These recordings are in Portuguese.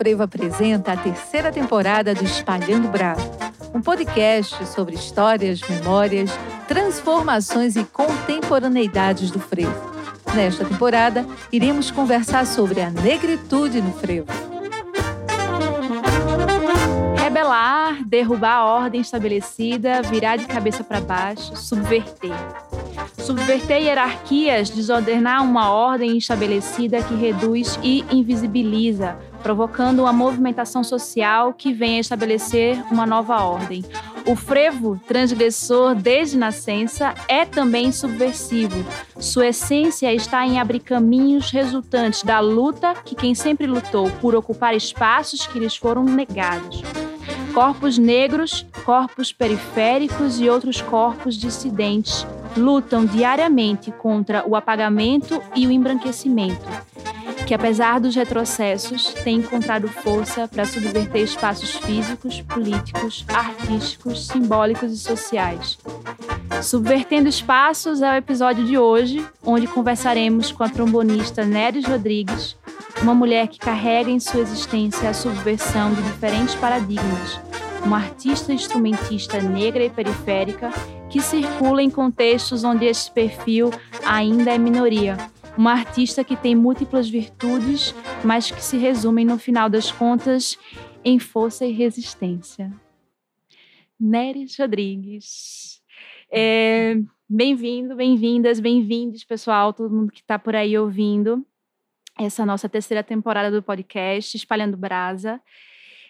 Frevo apresenta a terceira temporada do Espalhando Bravo, um podcast sobre histórias, memórias, transformações e contemporaneidades do frevo. Nesta temporada, iremos conversar sobre a negritude no frevo. Rebelar, derrubar a ordem estabelecida, virar de cabeça para baixo, subverter. Subverter hierarquias, desordenar uma ordem estabelecida que reduz e invisibiliza, provocando uma movimentação social que vem a estabelecer uma nova ordem. O frevo, transgressor desde nascença, é também subversivo. Sua essência está em abrir caminhos resultantes da luta que quem sempre lutou por ocupar espaços que lhes foram negados. Corpos negros, corpos periféricos e outros corpos dissidentes lutam diariamente contra o apagamento e o embranquecimento, que apesar dos retrocessos, têm encontrado força para subverter espaços físicos, políticos, artísticos, simbólicos e sociais. Subvertendo Espaços é o episódio de hoje, onde conversaremos com a trombonista Neres Rodrigues, uma mulher que carrega em sua existência a subversão de diferentes paradigmas, uma artista instrumentista negra e periférica que circula em contextos onde esse perfil ainda é minoria. Uma artista que tem múltiplas virtudes, mas que se resumem, no final das contas, em força e resistência. Neres Rodrigues. É, bem-vindo, bem-vindas, bem-vindos, pessoal, todo mundo que está por aí ouvindo essa nossa terceira temporada do podcast Espalhando Brasa.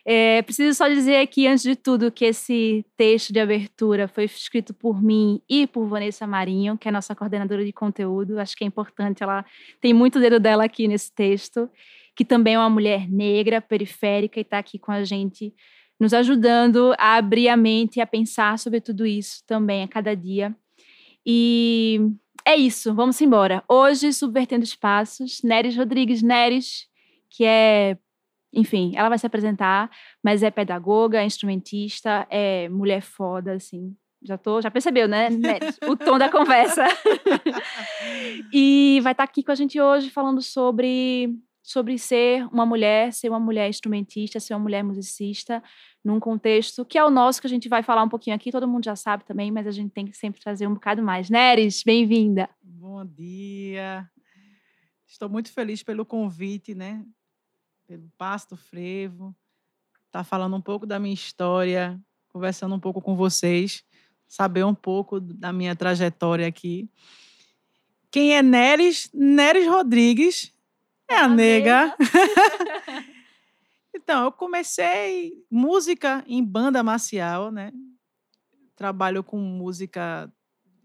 É, preciso só dizer aqui, antes de tudo, que esse texto de abertura foi escrito por mim e por Vanessa Marinho, que é nossa coordenadora de conteúdo. Acho que é importante, ela tem muito dedo dela aqui nesse texto, que também é uma mulher negra, periférica, e está aqui com a gente, nos ajudando a abrir a mente e a pensar sobre tudo isso também a cada dia. E é isso, vamos embora. Hoje, Subvertendo Espaços, Neres Rodrigues Neres, que é enfim, ela vai se apresentar, mas é pedagoga, é instrumentista, é mulher foda, assim. Já tô, já percebeu, né? o tom da conversa. e vai estar tá aqui com a gente hoje falando sobre sobre ser uma mulher, ser uma mulher instrumentista, ser uma mulher musicista, num contexto que é o nosso, que a gente vai falar um pouquinho aqui, todo mundo já sabe também, mas a gente tem que sempre trazer um bocado mais. Neres, bem-vinda. Bom dia. Estou muito feliz pelo convite, né? Pelo Pasto Frevo, tá falando um pouco da minha história, conversando um pouco com vocês, saber um pouco da minha trajetória aqui. Quem é Neres? Neres Rodrigues é a, a nega. então, eu comecei música em banda marcial, né? Trabalho com música,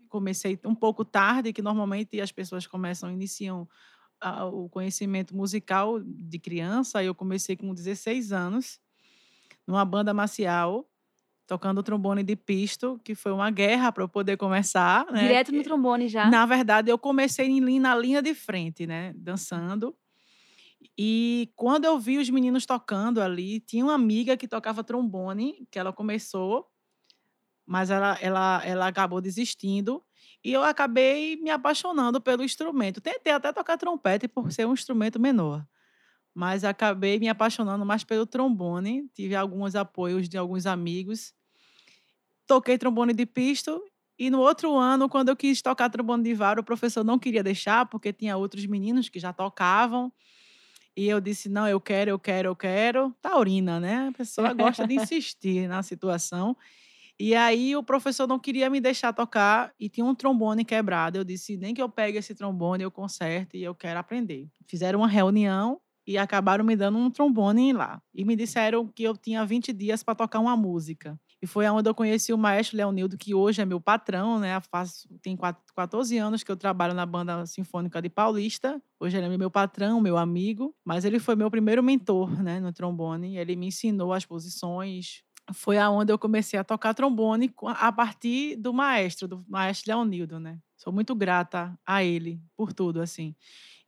comecei um pouco tarde, que normalmente as pessoas começam, iniciam a, o conhecimento musical de criança. Eu comecei com 16 anos, numa banda marcial, tocando trombone de pisto, que foi uma guerra para eu poder começar. Né? Direto no trombone já? Na verdade, eu comecei na linha de frente, né? Dançando. E quando eu vi os meninos tocando ali, tinha uma amiga que tocava trombone, que ela começou, mas ela, ela, ela acabou desistindo. E eu acabei me apaixonando pelo instrumento. Tentei até tocar trompete por ser um instrumento menor. Mas acabei me apaixonando mais pelo trombone. Tive alguns apoios de alguns amigos. Toquei trombone de pisto. E no outro ano, quando eu quis tocar trombone de vara, o professor não queria deixar, porque tinha outros meninos que já tocavam. E eu disse: não, eu quero, eu quero, eu quero. Taurina, né? A pessoa gosta de insistir na situação. E aí o professor não queria me deixar tocar e tinha um trombone quebrado. Eu disse, nem que eu pegue esse trombone, eu conserte e eu quero aprender. Fizeram uma reunião e acabaram me dando um trombone lá. E me disseram que eu tinha 20 dias para tocar uma música. E foi onde eu conheci o maestro Leonildo, que hoje é meu patrão, né? Tem 14 anos que eu trabalho na banda sinfônica de Paulista. Hoje ele é meu patrão, meu amigo, mas ele foi meu primeiro mentor, né, no trombone. Ele me ensinou as posições, foi aonde eu comecei a tocar trombone a partir do maestro, do maestro Leonildo, né? Sou muito grata a ele por tudo, assim.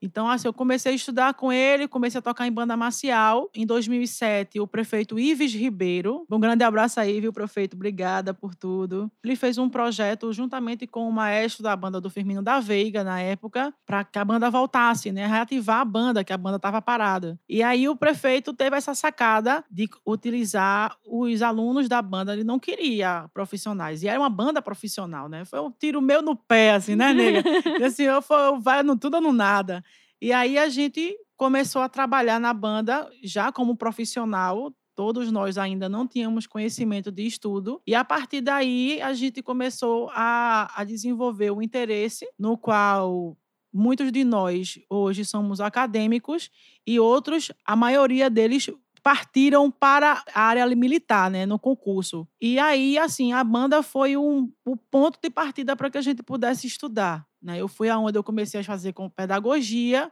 Então, assim, eu comecei a estudar com ele, comecei a tocar em banda marcial. Em 2007, o prefeito Ives Ribeiro, um grande abraço aí, viu, prefeito? Obrigada por tudo. Ele fez um projeto juntamente com o maestro da banda do Firmino da Veiga, na época, para que a banda voltasse, né? Reativar a banda, que a banda estava parada. E aí o prefeito teve essa sacada de utilizar os alunos da banda. Ele não queria profissionais. E era uma banda profissional, né? Foi um tiro meu no pé, assim, né, nega? E assim, eu, eu vai no tudo ou no nada. E aí a gente começou a trabalhar na banda já como profissional. Todos nós ainda não tínhamos conhecimento de estudo. E a partir daí a gente começou a, a desenvolver o interesse, no qual muitos de nós hoje somos acadêmicos e outros, a maioria deles partiram para a área militar, né, no concurso. E aí, assim, a banda foi um, o ponto de partida para que a gente pudesse estudar. Né? Eu fui aonde eu comecei a fazer com pedagogia.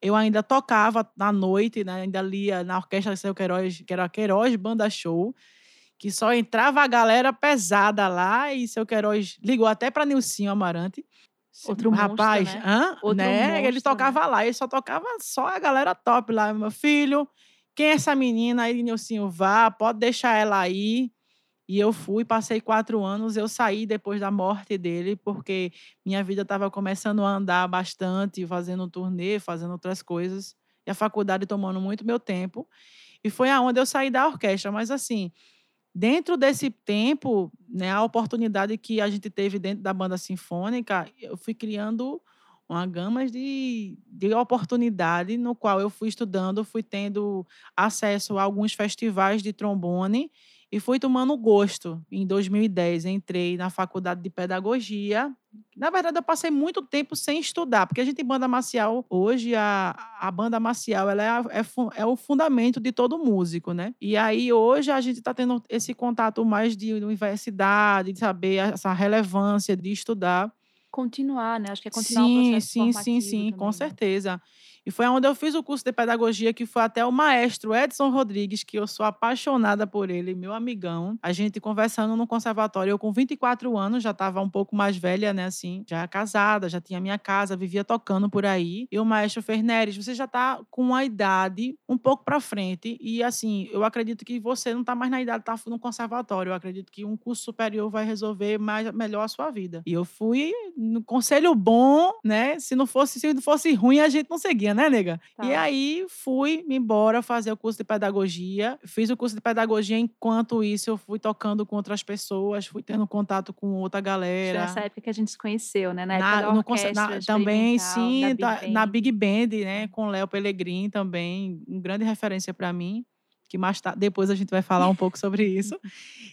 Eu ainda tocava na noite, né? ainda lia na orquestra Seu Queiroz, que era a Queiroz Banda Show, que só entrava a galera pesada lá e Seu Queiroz ligou até para Nilcinho Amarante. Outro rapaz, monstro, né? hã? Outro né? monstro, ele tocava lá, ele só tocava só a galera top lá, meu filho. Quem é essa menina aí, Nilcinho? Vá, pode deixar ela aí. E eu fui, passei quatro anos. Eu saí depois da morte dele, porque minha vida estava começando a andar bastante, fazendo turnê, fazendo outras coisas. E a faculdade tomando muito meu tempo. E foi aonde eu saí da orquestra. Mas, assim, dentro desse tempo, né, a oportunidade que a gente teve dentro da banda sinfônica, eu fui criando uma gama de, de oportunidade no qual eu fui estudando, fui tendo acesso a alguns festivais de trombone e fui tomando gosto. Em 2010, entrei na faculdade de pedagogia. Na verdade, eu passei muito tempo sem estudar, porque a gente, banda marcial, hoje, a, a banda marcial ela é, é, é o fundamento de todo músico, né? E aí, hoje, a gente está tendo esse contato mais de universidade, de saber essa relevância de estudar. Continuar, né? Acho que é continuar sim, o processo sim, sim, sim, com né? certeza. E foi onde eu fiz o curso de pedagogia, que foi até o maestro Edson Rodrigues, que eu sou apaixonada por ele, meu amigão. A gente conversando no conservatório, eu com 24 anos, já estava um pouco mais velha, né, assim, já casada, já tinha minha casa, vivia tocando por aí. E o maestro fez, Neres, você já está com uma idade um pouco para frente. E, assim, eu acredito que você não está mais na idade de estar no conservatório. Eu acredito que um curso superior vai resolver mais, melhor a sua vida. E eu fui no conselho bom, né? Se não fosse, se não fosse ruim, a gente não seguia, né, nega? Tá. E aí fui me embora fazer o curso de pedagogia. Fiz o curso de pedagogia, enquanto isso eu fui tocando com outras pessoas, fui tendo contato com outra galera. nessa época que a gente se conheceu, né? Na época Na- da no conce- na- também, sim, da da- Big na. Big Band, né, com Léo Pellegrin também, um grande referência para mim, que mais ta- depois a gente vai falar um pouco sobre isso.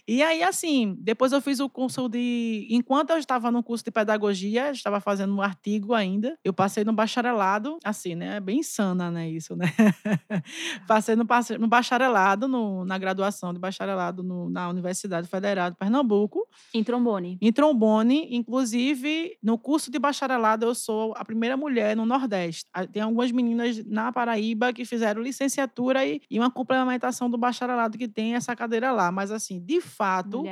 E aí, assim, depois eu fiz o curso de. Enquanto eu estava no curso de pedagogia, estava fazendo um artigo ainda, eu passei no bacharelado, assim, né? É bem insana, né? Isso, né? passei no, no bacharelado, no- na graduação de bacharelado no- na Universidade Federal de Pernambuco. Em trombone. Em trombone, inclusive, no curso de bacharelado, eu sou a primeira mulher no Nordeste. Tem algumas meninas na Paraíba que fizeram licenciatura e, e uma complementação do bacharelado que tem essa cadeira lá. Mas, assim, de fato,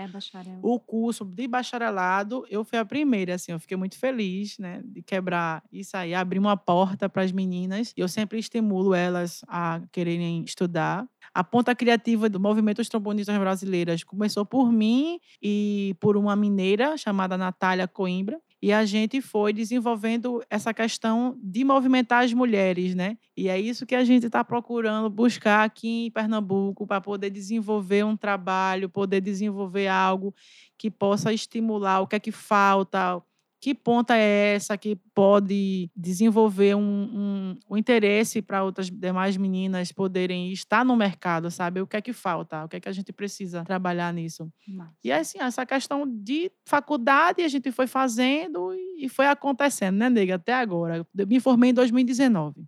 o curso de bacharelado, eu fui a primeira, assim, eu fiquei muito feliz, né, de quebrar isso aí, abrir uma porta para as meninas. Eu sempre estimulo elas a quererem estudar. A ponta criativa do movimento dos trombonistas brasileiras começou por mim e por uma mineira chamada Natália Coimbra. E a gente foi desenvolvendo essa questão de movimentar as mulheres, né? E é isso que a gente está procurando buscar aqui em Pernambuco para poder desenvolver um trabalho, poder desenvolver algo que possa estimular o que é que falta, que ponta é essa que pode desenvolver um, um, um interesse para outras demais meninas poderem estar no mercado, sabe? O que é que falta, o que é que a gente precisa trabalhar nisso. E assim, essa questão de faculdade a gente foi fazendo e foi acontecendo, né, nega? Até agora. Eu me formei em 2019.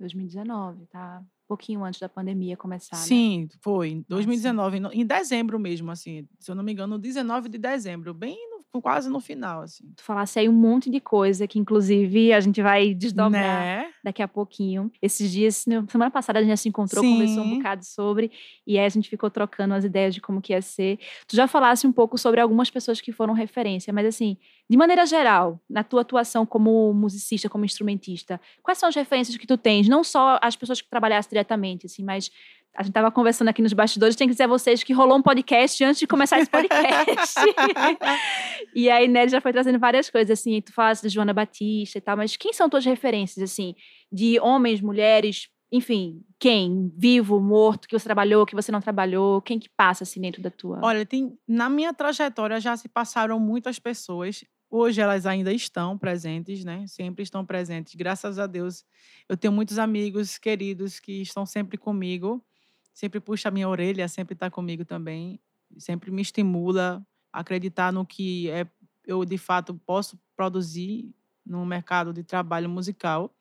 2019, tá? Um pouquinho antes da pandemia começar, né? Sim, foi. Em 2019, no- em dezembro mesmo, assim. Se eu não me engano, 19 de dezembro. Bem no quase no final, assim. Tu falasse aí um monte de coisa que, inclusive, a gente vai desdobrar Né? daqui a pouquinho. Esses dias, semana passada, a gente já se encontrou, Sim. conversou um bocado sobre, e aí a gente ficou trocando as ideias de como que ia ser. Tu já falasse um pouco sobre algumas pessoas que foram referência, mas assim, de maneira geral, na tua atuação como musicista, como instrumentista, quais são as referências que tu tens? Não só as pessoas que trabalhaste diretamente, assim, mas a gente estava conversando aqui nos bastidores, tem que dizer a vocês que rolou um podcast antes de começar esse podcast. e aí, Nelly já foi trazendo várias coisas, assim, tu falaste de Joana Batista e tal, mas quem são tuas referências, assim, de homens, mulheres, enfim, quem? Vivo, morto, que você trabalhou, que você não trabalhou, quem que passa, assim, dentro da tua... Olha, tem, na minha trajetória já se passaram muitas pessoas. Hoje elas ainda estão presentes, né? Sempre estão presentes. Graças a Deus, eu tenho muitos amigos queridos que estão sempre comigo. Sempre puxa a minha orelha, sempre está comigo também. Sempre me estimula acreditar no que é, eu de fato posso produzir no mercado de trabalho musical.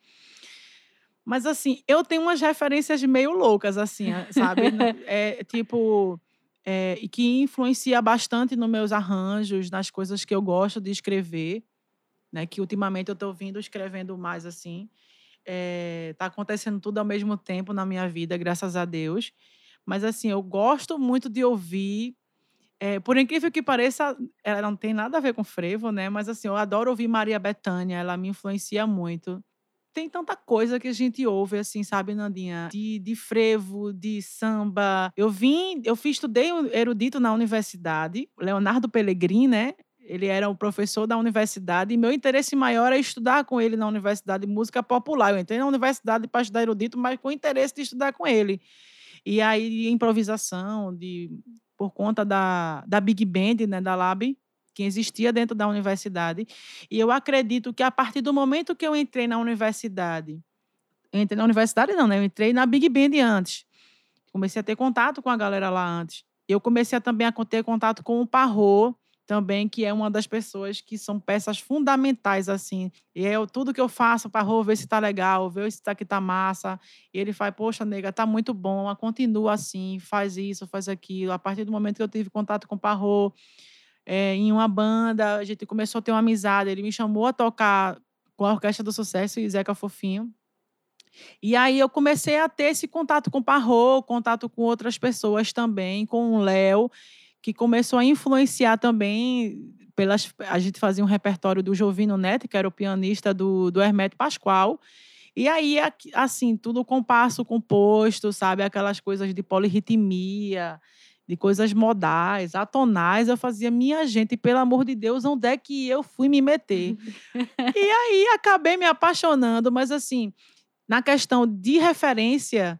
Mas assim, eu tenho umas referências meio loucas, assim, sabe? É tipo é, e que influencia bastante nos meus arranjos, nas coisas que eu gosto de escrever, né? Que ultimamente eu estou vindo escrevendo mais assim. É, tá acontecendo tudo ao mesmo tempo na minha vida, graças a Deus. Mas assim, eu gosto muito de ouvir. É, por incrível que pareça, ela não tem nada a ver com frevo, né? Mas assim, eu adoro ouvir Maria Bethânia, ela me influencia muito tem tanta coisa que a gente ouve, assim, sabe, Nandinha? De, de frevo, de samba. Eu vim, eu fiz, estudei erudito na universidade, Leonardo Pellegrini, né? Ele era o professor da universidade e meu interesse maior é estudar com ele na universidade de música popular. Eu entrei na universidade para estudar erudito, mas com interesse de estudar com ele. E aí, improvisação, de, por conta da, da Big Band, né, da Lab, que existia dentro da universidade. E eu acredito que a partir do momento que eu entrei na universidade, entrei na universidade não, né? Eu entrei na Big Band antes. Comecei a ter contato com a galera lá antes. Eu comecei também a ter contato com o Parro, também, que é uma das pessoas que são peças fundamentais, assim. E eu, tudo que eu faço, Parro, ver se tá legal, ver se tá aqui tá massa. E ele faz, poxa, nega, tá muito bom, continua assim, faz isso, faz aquilo. A partir do momento que eu tive contato com o Parro, é, em uma banda, a gente começou a ter uma amizade. Ele me chamou a tocar com a Orquestra do Sucesso e Zeca Fofinho. E aí eu comecei a ter esse contato com o Parro, contato com outras pessoas também, com o Léo, que começou a influenciar também pelas a gente fazia um repertório do Jovino Neto, que era o pianista do, do Hermeto Pascoal. E aí, assim, tudo compasso composto, sabe? Aquelas coisas de polirritmia, de coisas modais, atonais. Eu fazia, minha gente, pelo amor de Deus, onde é que eu fui me meter? e aí acabei me apaixonando, mas assim, na questão de referência,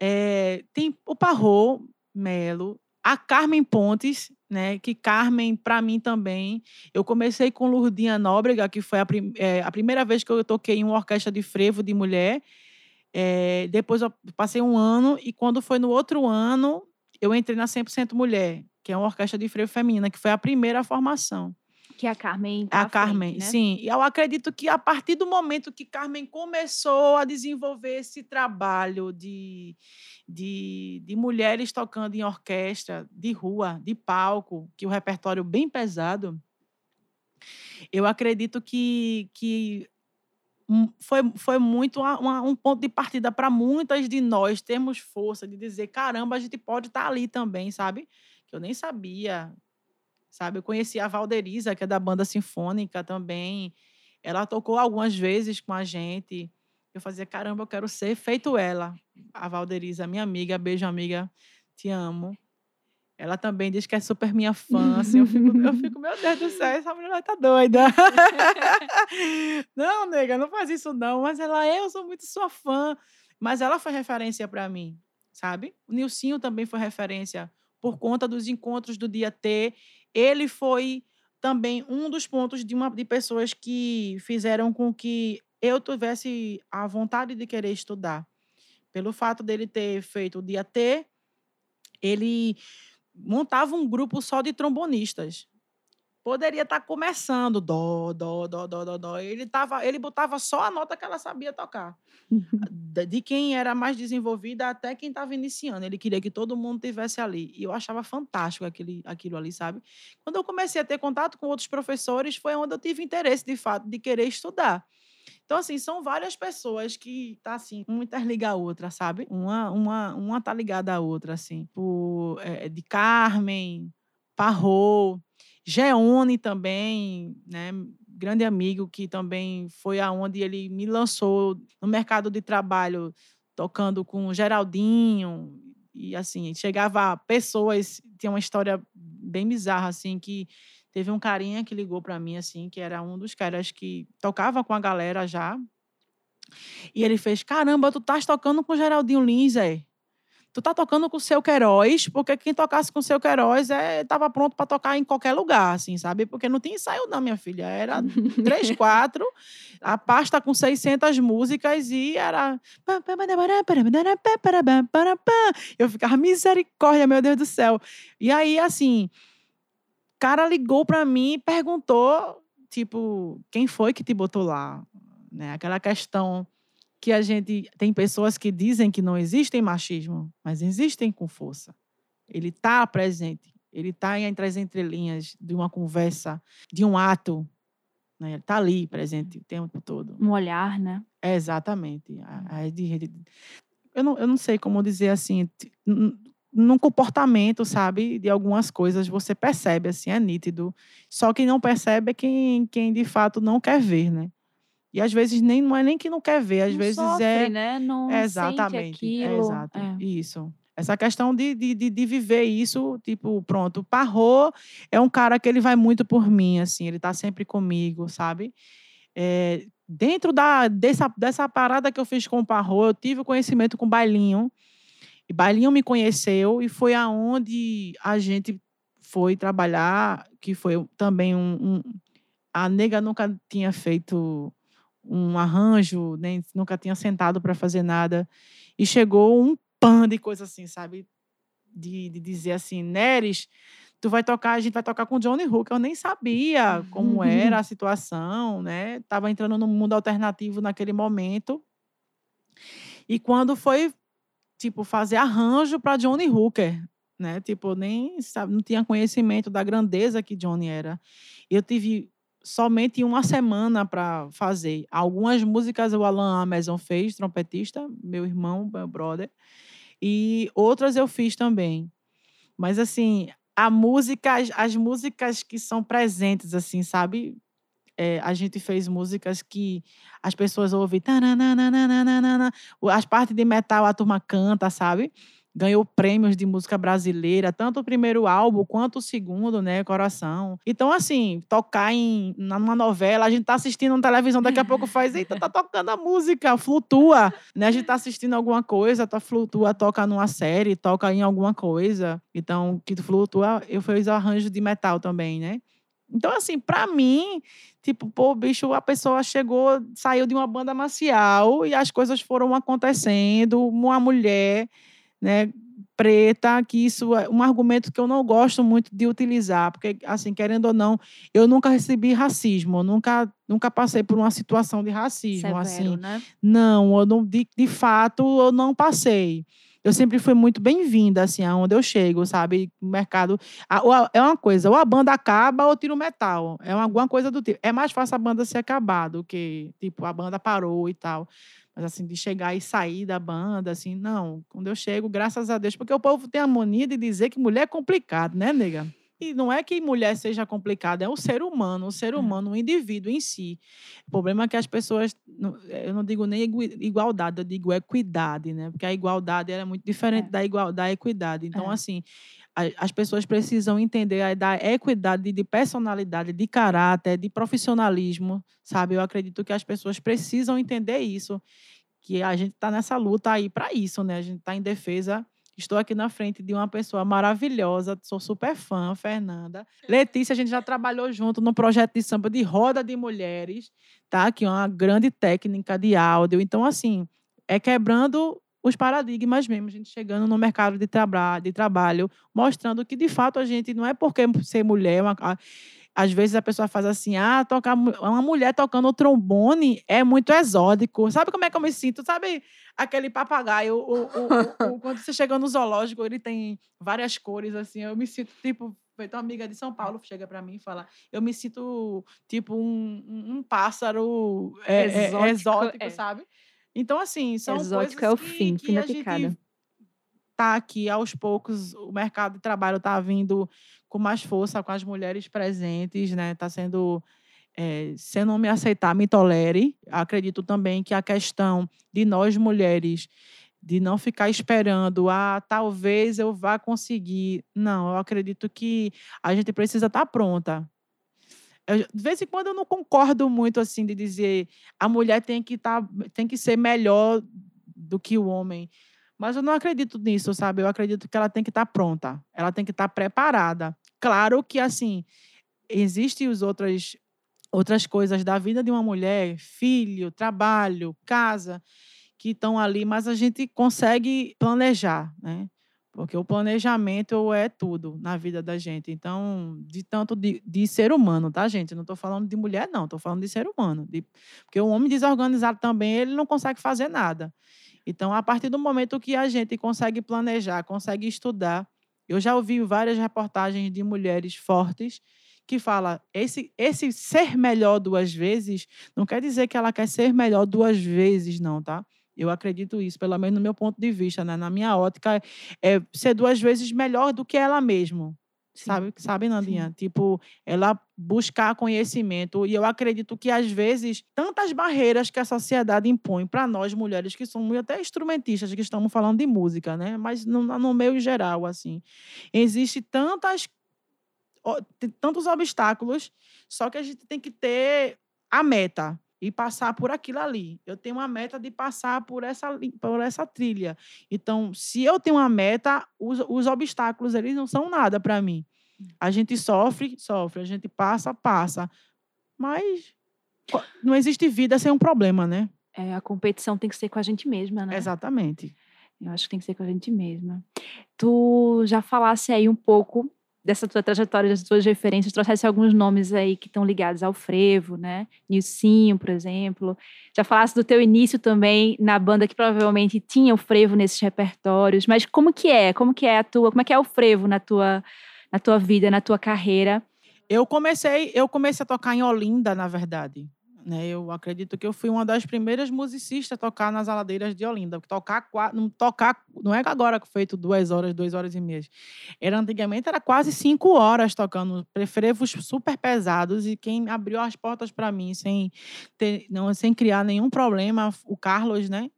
é, tem o Parro Melo, a Carmen Pontes, né? Que Carmen, para mim também. Eu comecei com Lurdinha Nóbrega, que foi a, prim- é, a primeira vez que eu toquei em uma orquestra de frevo de mulher. É, depois eu passei um ano, e quando foi no outro ano, eu entrei na 100% Mulher, que é uma orquestra de frevo feminina, que foi a primeira formação. Que a Carmen tá A frente, Carmen, né? sim. E eu acredito que a partir do momento que Carmen começou a desenvolver esse trabalho de, de, de mulheres tocando em orquestra, de rua, de palco, que o repertório bem pesado, eu acredito que, que foi, foi muito uma- um ponto de partida para muitas de nós termos força de dizer, caramba, a gente pode estar ali também, sabe? Que eu nem sabia, sabe? Eu conheci a Valderiza, que é da banda sinfônica também. Ela tocou algumas vezes com a gente. Eu fazia, caramba, eu quero ser feito ela. A Valderiza, minha amiga, beijo, amiga, te amo. Ela também diz que é super minha fã. Assim, eu, fico, eu fico, meu Deus do céu, essa mulher tá doida. não, nega, não faz isso não. Mas ela é, eu sou muito sua fã. Mas ela foi referência para mim, sabe? O Nilcinho também foi referência por conta dos encontros do dia T. Ele foi também um dos pontos de, uma, de pessoas que fizeram com que eu tivesse a vontade de querer estudar. Pelo fato dele ter feito o dia T, ele montava um grupo só de trombonistas. Poderia estar começando dó, dó, dó, dó, dó, dó. Ele tava, ele botava só a nota que ela sabia tocar. de, quem era mais desenvolvida até quem estava iniciando. Ele queria que todo mundo tivesse ali. E eu achava fantástico aquele, aquilo ali, sabe? Quando eu comecei a ter contato com outros professores, foi onde eu tive interesse, de fato, de querer estudar. Então, assim, são várias pessoas que tá assim, uma interliga a outra, sabe? Uma, uma, uma tá ligada à outra, assim. Por, é, de Carmen, Parrot, Geone também, né? Grande amigo que também foi aonde ele me lançou no mercado de trabalho, tocando com Geraldinho. E assim, chegava pessoas, tinha uma história bem bizarra, assim, que teve um carinha que ligou para mim, assim, que era um dos caras que tocava com a galera já. E ele fez: Caramba, tu estás tocando com Geraldinho Lins, é? Tu tá tocando com o seu Queiroz, porque quem tocasse com o seu Queiroz é, tava pronto para tocar em qualquer lugar, assim, sabe? Porque não tinha ensaio não, minha filha. Era três, quatro, a pasta com 600 músicas e era... Eu ficava, misericórdia, meu Deus do céu. E aí, assim, o cara ligou para mim e perguntou, tipo, quem foi que te botou lá? Né? Aquela questão que a gente tem pessoas que dizem que não existem machismo, mas existem com força. Ele está presente, ele está entre as entrelinhas de uma conversa, de um ato. Né? Ele está ali presente o tempo todo. Um olhar, né? É, exatamente. Eu não, eu não sei como dizer assim, num comportamento, sabe, de algumas coisas, você percebe, assim, é nítido. Só quem não percebe é quem, quem de fato não quer ver, né? E às vezes nem não é nem que não quer ver, às não vezes sofre, é né? Não exatamente, é exato, é. isso. Essa questão de, de, de, de, viver isso, tipo, pronto, o Parro é um cara que ele vai muito por mim, assim, ele tá sempre comigo, sabe? É, dentro da, dessa, dessa parada que eu fiz com o Parro, eu tive conhecimento com o Bailinho, e Bailinho me conheceu, e foi aonde a gente foi trabalhar, que foi também um, um a nega nunca tinha feito um arranjo, nem nunca tinha sentado para fazer nada. E chegou um pan de coisa assim, sabe? De, de dizer assim, Neres, tu vai tocar, a gente vai tocar com Johnny Hook. Eu nem sabia como era a situação, né? Tava entrando no mundo alternativo naquele momento. E quando foi, tipo, fazer arranjo para Johnny Hooker, né? Tipo, nem sabe, não tinha conhecimento da grandeza que Johnny era. Eu tive somente uma semana para fazer. Algumas músicas o Alan Amazon fez, trompetista, meu irmão, meu brother, e outras eu fiz também. Mas assim, a música, as, as músicas que são presentes, assim, sabe? É, a gente fez músicas que as pessoas ouvem, as partes de metal a turma canta, sabe? Ganhou prêmios de música brasileira, tanto o primeiro álbum quanto o segundo, né, Coração. Então, assim, tocar em numa novela, a gente tá assistindo na televisão, daqui a pouco faz, eita, tá tocando a música, flutua, né? A gente tá assistindo alguma coisa, tá flutua, toca numa série, toca em alguma coisa. Então, que flutua, eu fiz arranjo de metal também, né? Então, assim, para mim, tipo, pô, bicho, a pessoa chegou, saiu de uma banda marcial e as coisas foram acontecendo, uma mulher né, preta, que isso é um argumento que eu não gosto muito de utilizar, porque, assim, querendo ou não, eu nunca recebi racismo, eu nunca, nunca passei por uma situação de racismo, Severo, assim. Né? Não, eu não, de, de fato, eu não passei. Eu sempre fui muito bem-vinda, assim, aonde eu chego, sabe? O mercado. é uma coisa, ou a banda acaba ou tira o metal. É uma, alguma coisa do tipo. É mais fácil a banda se acabar do que, tipo, a banda parou e tal. Mas assim, de chegar e sair da banda, assim, não. Quando eu chego, graças a Deus, porque o povo tem a mania de dizer que mulher é complicado, né, nega? E não é que mulher seja complicada, é o ser humano, o ser é. humano, o indivíduo em si. O problema é que as pessoas, eu não digo nem igualdade, eu digo equidade, né? Porque a igualdade é muito diferente é. da, igual, da equidade. Então, é. assim, as pessoas precisam entender da equidade de personalidade, de caráter, de profissionalismo, sabe? Eu acredito que as pessoas precisam entender isso, que a gente está nessa luta aí para isso, né? A gente está em defesa. Estou aqui na frente de uma pessoa maravilhosa, sou super fã, Fernanda. Letícia, a gente já trabalhou junto no projeto de samba de roda de mulheres, tá? Que é uma grande técnica de áudio. Então, assim, é quebrando os paradigmas mesmo, a gente chegando no mercado de, traba de trabalho, mostrando que, de fato, a gente não é porque ser mulher. É uma, às vezes a pessoa faz assim, ah, tocar uma mulher tocando trombone é muito exótico. Sabe como é que eu me sinto? Sabe aquele papagaio, o, o, o, quando você chega no zoológico, ele tem várias cores, assim, eu me sinto, tipo, feito uma amiga de São Paulo chega para mim e fala, eu me sinto, tipo, um, um pássaro é, exótico, é, exótico é. sabe? Então, assim, são exótico coisas é o fim, que, que a gente tá aqui aos poucos, o mercado de trabalho está vindo com mais força com as mulheres presentes, né? Está sendo é, se não me aceitar, me tolere. Acredito também que a questão de nós mulheres de não ficar esperando, ah, talvez eu vá conseguir. Não, eu acredito que a gente precisa estar tá pronta. Eu, de vez em quando eu não concordo muito assim de dizer a mulher tem que tá, tem que ser melhor do que o homem. Mas eu não acredito nisso, sabe? Eu acredito que ela tem que estar tá pronta, ela tem que estar tá preparada. Claro que assim, existem os outras outras coisas da vida de uma mulher, filho, trabalho, casa, que estão ali, mas a gente consegue planejar, né? Porque o planejamento é tudo na vida da gente. Então, de tanto de, de ser humano, tá, gente? Não estou falando de mulher, não. Estou falando de ser humano. De, porque o homem desorganizado também, ele não consegue fazer nada. Então, a partir do momento que a gente consegue planejar, consegue estudar, eu já ouvi várias reportagens de mulheres fortes que fala esse esse ser melhor duas vezes não quer dizer que ela quer ser melhor duas vezes não, tá? Eu acredito isso, pelo menos no meu ponto de vista, né? Na minha ótica, é ser duas vezes melhor do que ela mesma. Sim. Sabe, sabe, Nandinha? Sim. Tipo, ela buscar conhecimento. E eu acredito que, às vezes, tantas barreiras que a sociedade impõe para nós, mulheres, que somos até instrumentistas, que estamos falando de música, né? Mas no, no meio geral, assim. Existe tantas tantos obstáculos, só que a gente tem que ter a meta e passar por aquilo ali. Eu tenho uma meta de passar por essa, por essa trilha. Então, se eu tenho uma meta, os, os obstáculos eles não são nada para mim. A gente sofre, sofre, a gente passa, passa. Mas não existe vida sem um problema, né? É, a competição tem que ser com a gente mesma, né? Exatamente. Eu acho que tem que ser com a gente mesma. Tu já falasse aí um pouco dessa tua trajetória, das tuas referências, trouxesse alguns nomes aí que estão ligados ao frevo, né? Nilcinho, por exemplo. Já falasse do teu início também na banda que provavelmente tinha o frevo nesses repertórios, mas como que é? Como que é a tua, como é que é o frevo na tua na tua vida, na tua carreira? Eu comecei, eu comecei a tocar em Olinda, na verdade. Né? Eu acredito que eu fui uma das primeiras musicistas a tocar nas aladeiras de Olinda. Tocar, não, tocar, não é agora que feito duas horas, duas horas e meia. Era, antigamente era quase cinco horas tocando frevos super pesados. E quem abriu as portas para mim sem, ter, não, sem criar nenhum problema, o Carlos, né?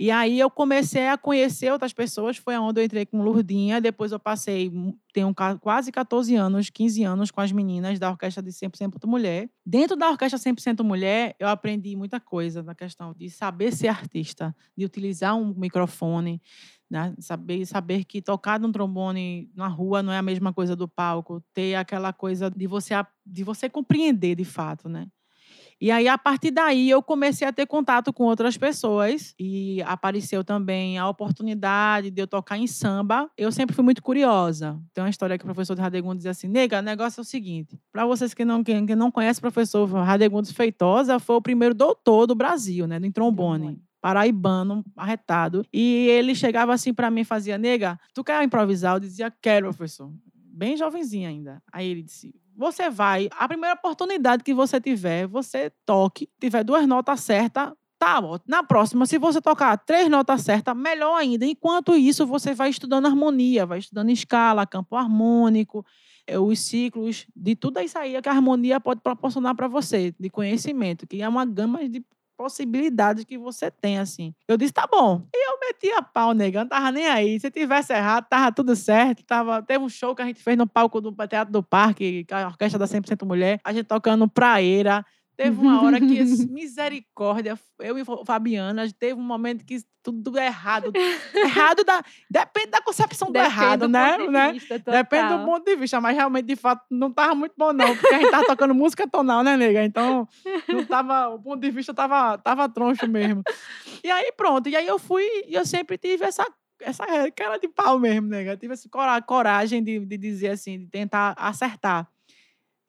E aí eu comecei a conhecer outras pessoas, foi onde eu entrei com Lurdinha, depois eu passei, tenho quase 14 anos, 15 anos com as meninas da Orquestra de 100% Mulher. Dentro da Orquestra 100% Mulher, eu aprendi muita coisa na questão de saber ser artista, de utilizar um microfone, né? saber, saber que tocar num trombone na rua não é a mesma coisa do palco, ter aquela coisa de você, de você compreender de fato, né? E aí, a partir daí, eu comecei a ter contato com outras pessoas e apareceu também a oportunidade de eu tocar em samba. Eu sempre fui muito curiosa. Tem uma história que o professor de Radegundes dizia assim: nega, o negócio é o seguinte. Para vocês que não, que, que não conhecem o professor Radegundes Feitosa, foi o primeiro doutor do Brasil, né, do trombone paraibano, arretado. E ele chegava assim para mim e fazia, nega, tu quer improvisar? Eu dizia, quero, professor. Bem jovenzinho ainda. Aí ele disse, você vai, a primeira oportunidade que você tiver, você toque, tiver duas notas certas, tá ótimo. Na próxima, se você tocar três notas certas, melhor ainda. Enquanto isso, você vai estudando harmonia, vai estudando escala, campo harmônico, é, os ciclos, de tudo isso aí que a harmonia pode proporcionar para você, de conhecimento, que é uma gama de possibilidades que você tem, assim. Eu disse, tá bom. E eu meti a pau, negão, não tava nem aí. Se tivesse errado, tava tudo certo. Tava... Teve um show que a gente fez no palco do Teatro do Parque, a orquestra da 100% Mulher, a gente tocando Praeira. Teve uma hora que, misericórdia, eu e Fabiana, teve um momento que tudo errado. errado da, depende da concepção depende do errado, do né? né? Depende do ponto de vista, mas realmente, de fato, não tava muito bom, não. Porque a gente tava tocando música tonal, né, nega? Então, não tava, o ponto de vista tava, tava troncho mesmo. E aí, pronto. E aí eu fui, e eu sempre tive essa essa cara de pau mesmo, nega. Eu tive essa coragem de, de dizer assim, de tentar acertar.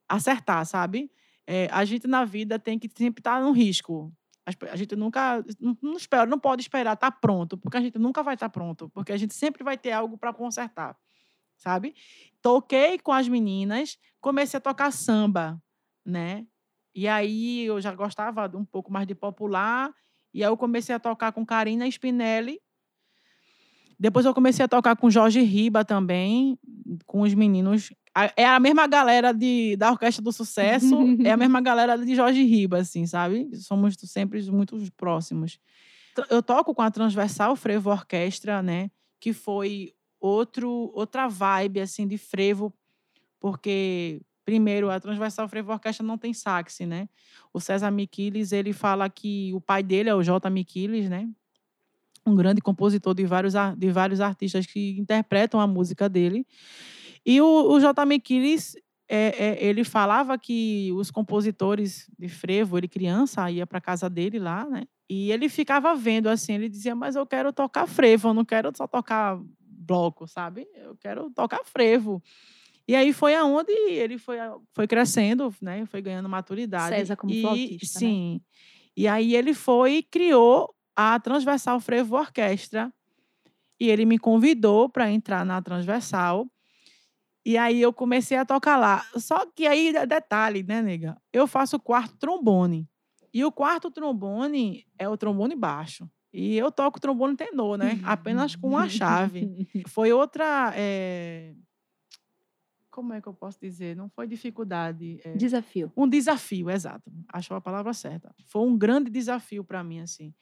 acertar, sabe? É, a gente na vida tem que sempre estar no risco. A gente nunca não, espera, não pode esperar estar pronto, porque a gente nunca vai estar pronto, porque a gente sempre vai ter algo para consertar, sabe? Toquei com as meninas, comecei a tocar samba, né? E aí eu já gostava um pouco mais de popular, e aí eu comecei a tocar com Karina Spinelli. Depois eu comecei a tocar com Jorge Riba também, com os meninos é a mesma galera de, da Orquestra do Sucesso, é a mesma galera de Jorge Riba, assim, sabe? Somos sempre muito próximos. Eu toco com a Transversal Frevo Orquestra, né? Que foi outro, outra vibe, assim, de frevo, porque, primeiro, a Transversal Frevo Orquestra não tem sax, né? O César Miquiles, ele fala que o pai dele é o J. Miquiles, né? Um grande compositor de vários, de vários artistas que interpretam a música dele. E o, o J. Miquiles, é, é, ele falava que os compositores de frevo, ele criança, ia para casa dele lá, né? E ele ficava vendo assim, ele dizia, mas eu quero tocar frevo, eu não quero só tocar bloco, sabe? Eu quero tocar frevo. E aí foi aonde ele foi, foi crescendo, né? Foi ganhando maturidade. César como e, flautista, né? Sim. Né? E aí ele foi e criou a Transversal Frevo Orquestra. E ele me convidou para entrar na Transversal. E aí eu comecei a tocar lá. Só que aí, detalhe, né, nega? Eu faço quarto trombone. E o quarto trombone é o trombone baixo. E eu toco trombone tenor, né? Apenas com uma chave. Foi outra. É... Como é que eu posso dizer? Não foi dificuldade. É... Desafio. Um desafio, exato. Achou a palavra certa. Foi um grande desafio para mim, assim.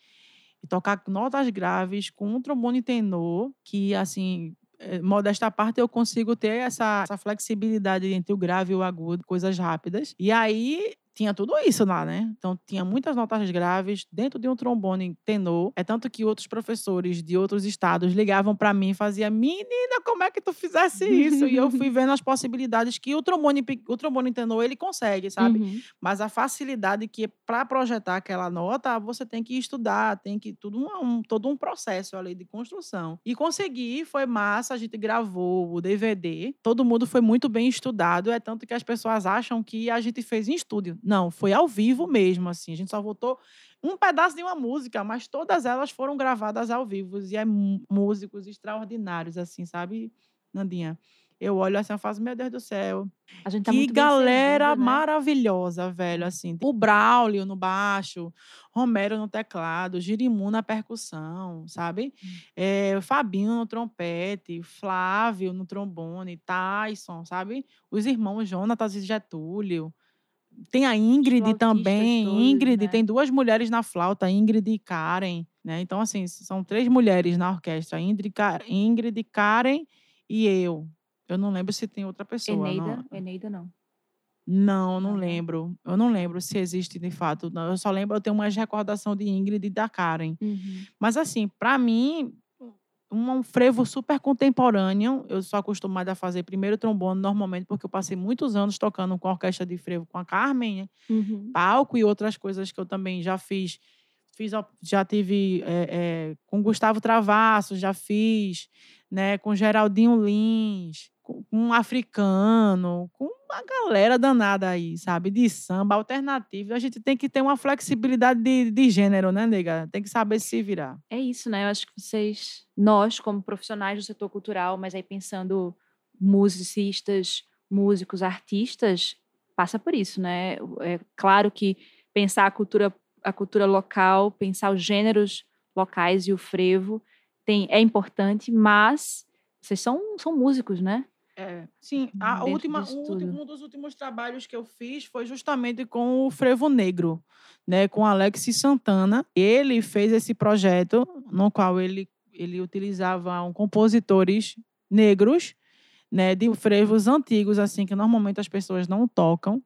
E tocar notas graves com um trombone tenor, que, assim, modesta parte, eu consigo ter essa, essa flexibilidade entre o grave e o agudo, coisas rápidas. E aí tinha tudo isso lá, né? Então tinha muitas notas graves dentro de um trombone tenor. É tanto que outros professores de outros estados ligavam para mim e faziam: "Menina, como é que tu fizesse isso?" e eu fui vendo as possibilidades que o trombone o trombone tenor ele consegue, sabe? Uhum. Mas a facilidade que para projetar aquela nota, você tem que estudar, tem que tudo um, um, todo um processo ali de construção. E consegui, foi massa, a gente gravou o DVD. Todo mundo foi muito bem estudado, é tanto que as pessoas acham que a gente fez em estúdio. Não, foi ao vivo mesmo, assim. A gente só voltou um pedaço de uma música, mas todas elas foram gravadas ao vivo. E é músicos extraordinários, assim, sabe, Nandinha? Eu olho assim, eu faço, meu Deus do céu. Tá que galera servido, né? maravilhosa, velho. Assim, o Braulio no baixo, Romero no teclado, Girimu na percussão, sabe? É, Fabinho no trompete, Flávio no trombone, Tyson, sabe? Os irmãos Jonatas e Getúlio. Tem a Ingrid também. Todos, Ingrid, né? tem duas mulheres na flauta, Ingrid e Karen. Né? Então, assim, são três mulheres na orquestra: Ingrid, Ingrid Karen e eu. Eu não lembro se tem outra pessoa. Eneida? Não. Eneida, não. Não, não lembro. Eu não lembro se existe de fato. Eu só lembro, eu tenho uma recordação de Ingrid e da Karen. Uhum. Mas, assim, para mim, um frevo super contemporâneo. Eu sou acostumada a fazer primeiro trombone normalmente, porque eu passei muitos anos tocando com a orquestra de frevo com a Carmen, né? uhum. palco e outras coisas que eu também já fiz. fiz já tive é, é, com Gustavo Travasso, já fiz, né? Com Geraldinho Lins, com um africano, com uma galera danada aí, sabe? De samba alternativo. A gente tem que ter uma flexibilidade de, de gênero, né, nega? Tem que saber se virar. É isso, né? Eu acho que vocês, nós, como profissionais do setor cultural, mas aí pensando musicistas, músicos, artistas, passa por isso, né? É claro que pensar a cultura, a cultura local, pensar os gêneros locais e o frevo tem, é importante, mas vocês são, são músicos, né? É, sim, a última, um, um, dos últimos trabalhos que eu fiz foi justamente com o Frevo Negro, né, com Alex Santana. Ele fez esse projeto no qual ele, ele utilizava um, compositores negros, né, de frevos antigos, assim, que normalmente as pessoas não tocam.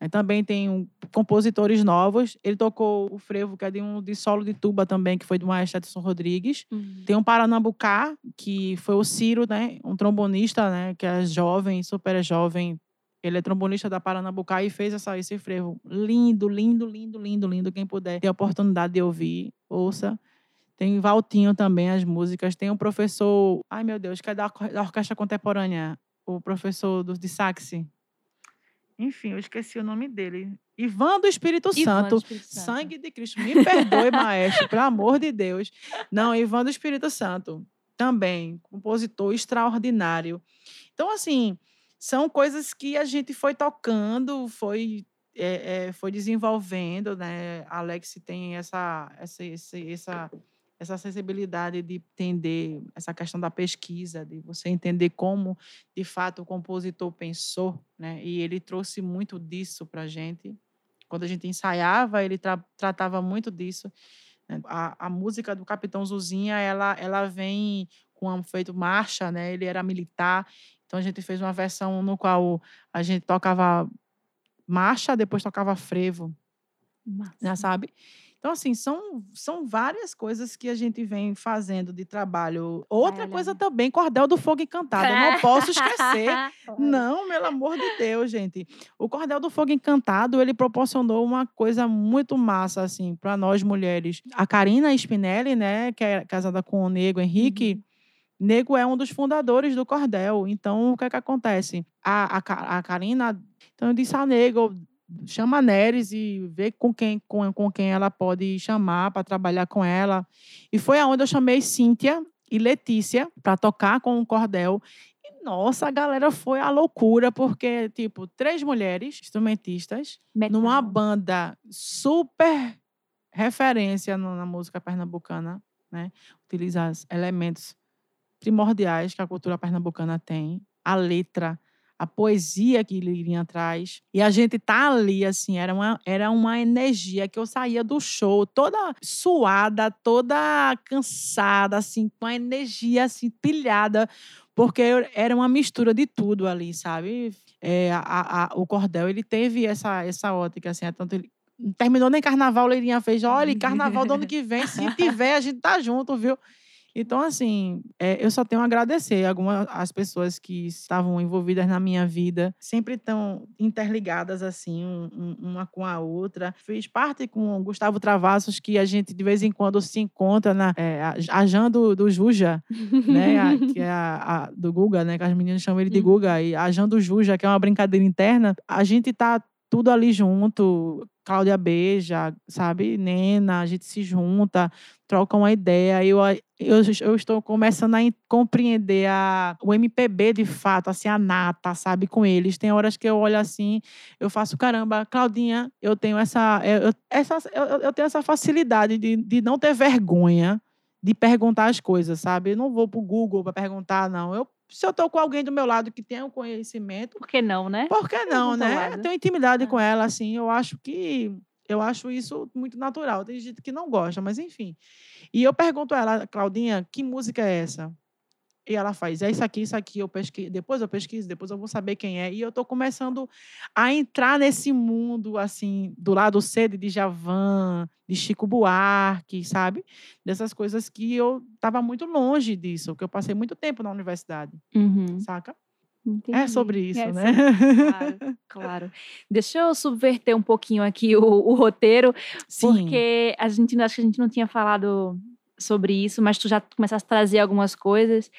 Aí também tem um, compositores novos. Ele tocou o frevo, que é de um de solo de tuba também, que foi do maestro Edson Rodrigues. Uhum. Tem um Paranambucá, que foi o Ciro, né? Um trombonista, né? Que é jovem, super jovem. Ele é trombonista da Paranambucá e fez essa, esse frevo. Lindo, lindo, lindo, lindo, lindo. Quem puder ter a oportunidade de ouvir, ouça. Tem Valtinho também, as músicas. Tem um professor... Ai, meu Deus, que é da, da Orquestra Contemporânea. O professor do, de saxe enfim, eu esqueci o nome dele. Ivan do Espírito Ivan do Santo. Espírito Santo. Sangue de Cristo. Me perdoe, maestro, pelo amor de Deus. Não, Ivan do Espírito Santo. Também, compositor extraordinário. Então, assim, são coisas que a gente foi tocando, foi, é, é, foi desenvolvendo, né? Alex tem essa, essa, essa, essa, sensibilidade de entender essa questão da pesquisa, de você entender como, de fato, o compositor pensou, né? E ele trouxe muito disso para a gente. Quando a gente ensaiava, ele tra tratava muito disso. né? A, a música do Capitão Zuzinha, ela, ela vem com um feito marcha, né? Ele era militar, então a gente fez uma versão no qual a gente tocava marcha, depois tocava frevo, Massa. né, sabe? Então, assim, são, são várias coisas que a gente vem fazendo de trabalho. Outra Olha. coisa também, Cordel do Fogo Encantado. Eu não posso esquecer. Não, pelo amor de Deus, gente. O Cordel do Fogo Encantado, ele proporcionou uma coisa muito massa, assim, para nós mulheres. A Karina Spinelli, né, que é casada com o Nego Henrique, Nego é um dos fundadores do Cordel. Então, o que é que acontece? A, a, a Karina, então eu disse a Nego, chama a Neres e vê com quem, com, com quem ela pode chamar para trabalhar com ela. E foi aonde eu chamei Cíntia e Letícia para tocar com o Cordel. E, nossa, a galera foi à loucura, porque, tipo, três mulheres instrumentistas Metal. numa banda super referência na música pernambucana, né? Utiliza os elementos primordiais que a cultura pernambucana tem, a letra, a poesia que Lirinha traz. E a gente tá ali, assim, era uma, era uma energia que eu saía do show toda suada, toda cansada, assim, com a energia, assim, pilhada, porque era uma mistura de tudo ali, sabe? É, a- a- o Cordel, ele teve essa, essa ótica, assim, é tanto ele, terminou nem carnaval, Leirinha fez, olha, carnaval do ano que vem, se tiver, a gente tá junto, viu? Então, assim, é, eu só tenho a agradecer algumas as pessoas que estavam envolvidas na minha vida, sempre estão interligadas, assim, um- um- uma com a outra. Fiz parte com o Gustavo Travassos, que a gente de vez em quando se encontra na é, a, a Jan do, do Juja, né? a- que é a, a- do Guga, né? Que as meninas chamam ele de Uhum. Guga. E a Jan do Juja, que é uma brincadeira interna. A gente tá tudo ali junto. Cláudia beija, sabe? Nena, a gente se junta, troca uma ideia. Eu, eu, eu estou começando a en- compreender a, o MPB de fato, assim, a nata, sabe? Com eles. Tem horas que eu olho assim, eu faço, caramba, Claudinha, eu tenho essa. Eu, eu- essa, eu, eu tenho essa facilidade de, de não ter vergonha de perguntar as coisas, sabe? Eu não vou pro Google para perguntar, não. Eu, se eu tô com alguém do meu lado que tem o conhecimento, Por que não, né? por que não, né? Eu tenho intimidade É. com ela, assim. Eu acho que. Eu acho isso muito natural. Tem gente que não gosta, mas enfim. E eu pergunto a ela, Claudinha, que música é essa? E ela faz, é isso aqui, isso aqui, eu pesquiso, depois eu pesquiso, depois eu vou saber quem é. E eu tô começando a entrar nesse mundo, assim, do lado C de Djavan, de Chico Buarque, sabe? Dessas coisas que eu tava muito longe disso, porque eu passei muito tempo na universidade, Uhum. saca? Entendi. É sobre isso, É né? Claro, claro. Deixa eu subverter um pouquinho aqui o, o roteiro, porque a gente acho que a gente não tinha falado sobre isso, mas tu já começaste a trazer algumas coisas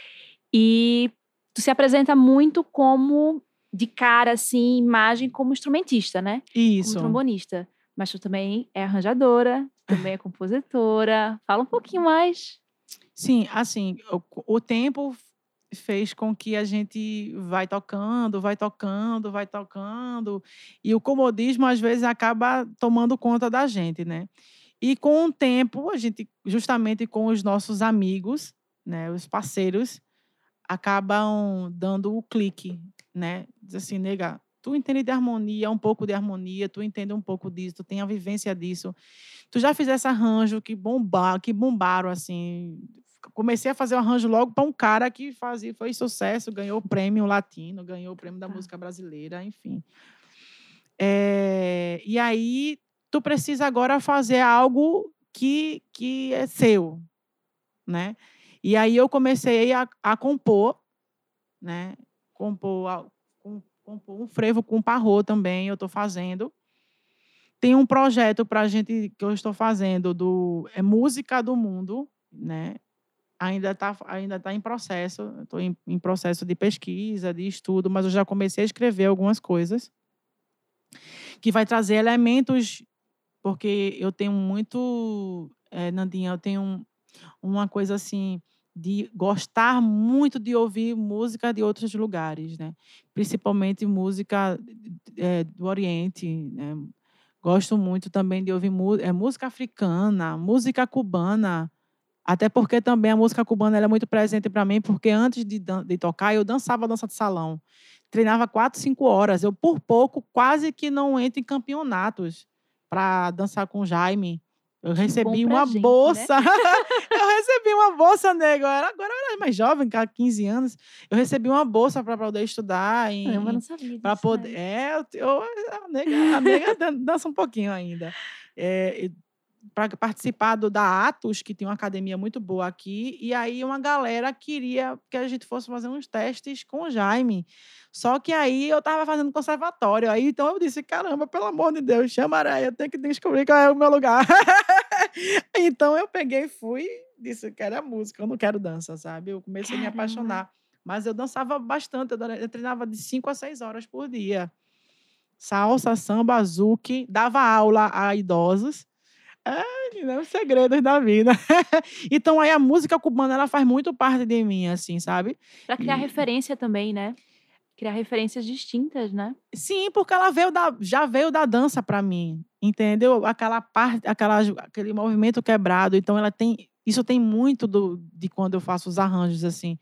e tu se apresenta muito como de cara assim, imagem como instrumentista, né? Isso. Como trombonista, mas tu também é arranjadora, também é compositora. Fala um pouquinho mais. Sim, assim, o, o tempo fez com que a gente vai tocando, vai tocando, vai tocando, e o comodismo às vezes acaba tomando conta da gente, né? E com o tempo, a gente, justamente com os nossos amigos, né, os parceiros, acabam dando o clique, né? Diz assim, nega, tu entende de harmonia, um pouco de harmonia, tu entende um pouco disso, tu tem a vivência disso. Tu já fizesse arranjo que bombar, que bombaram assim. Comecei a fazer o arranjo logo para um cara que fazia, foi sucesso, ganhou o prêmio latino, ganhou o prêmio da Tá. música brasileira, enfim. É, e aí tu precisa agora fazer algo que, que é seu, né? E aí eu comecei a, a compor, né? Compor, com- compor um frevo com parrô também, eu estou fazendo. Tem um projeto para a gente que eu estou fazendo do é música do mundo, né? Ainda está ainda tá em processo, estou em, em processo de pesquisa, de estudo, mas eu já comecei a escrever algumas coisas. que vai trazer elementos, porque eu tenho muito, é, Nandinha, eu tenho uma coisa assim de gostar muito de ouvir música de outros lugares, né? Principalmente música é, do Oriente, né? Gosto muito também de ouvir é, música africana, música cubana, até porque também a música cubana é muito presente para mim, porque antes de, de tocar eu dançava dança de salão. Treinava quatro, cinco horas. Eu, por pouco, quase que não entro em campeonatos para dançar com o Jaime. Eu recebi uma gente, né? bolsa. Né? eu recebi uma bolsa, nego. Agora eu era mais jovem, 15 anos. Eu recebi uma bolsa para poder estudar. Em, eu não sabia. Para poder. Né? É, eu, eu, a nega, a nega dança um pouquinho ainda. É, para participar do, da Atos, que tem uma academia muito boa aqui, e aí uma galera queria que a gente fosse fazer uns testes com o Jaime. Só que aí eu estava fazendo conservatório, aí então eu disse, caramba, pelo amor de Deus, chama eu tenho que descobrir qual é o meu lugar. então eu peguei e fui, disse, quero a música, eu não quero dança, sabe? Eu comecei caramba. a me apaixonar. Mas eu dançava bastante, eu treinava de 5 a 6 horas por dia. Salsa, samba, azuki, dava aula a idosos é, né? Os segredos da vida. então, aí a música cubana, ela faz muito parte de mim, assim, sabe? Pra criar e... referência também, né? Criar referências distintas, né? Sim, porque ela veio da, já veio da dança para mim, entendeu? Aquela parte, aquela, aquele movimento quebrado. Então, ela tem isso tem muito do, de quando eu faço os arranjos, assim.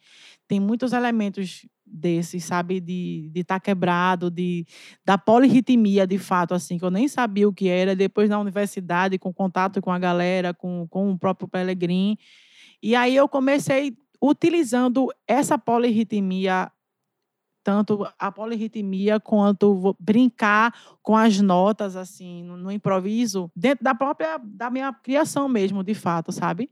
Tem muitos elementos desses, sabe? De estar tá quebrado, de, da polirritmia, de fato, assim, que eu nem sabia o que era. Depois na universidade, com contato com a galera, com, com o próprio Pelegrin. E aí eu comecei utilizando essa polirritmia tanto a polirritmia quanto brincar com as notas assim no, no, improviso dentro da própria da minha criação mesmo de fato sabe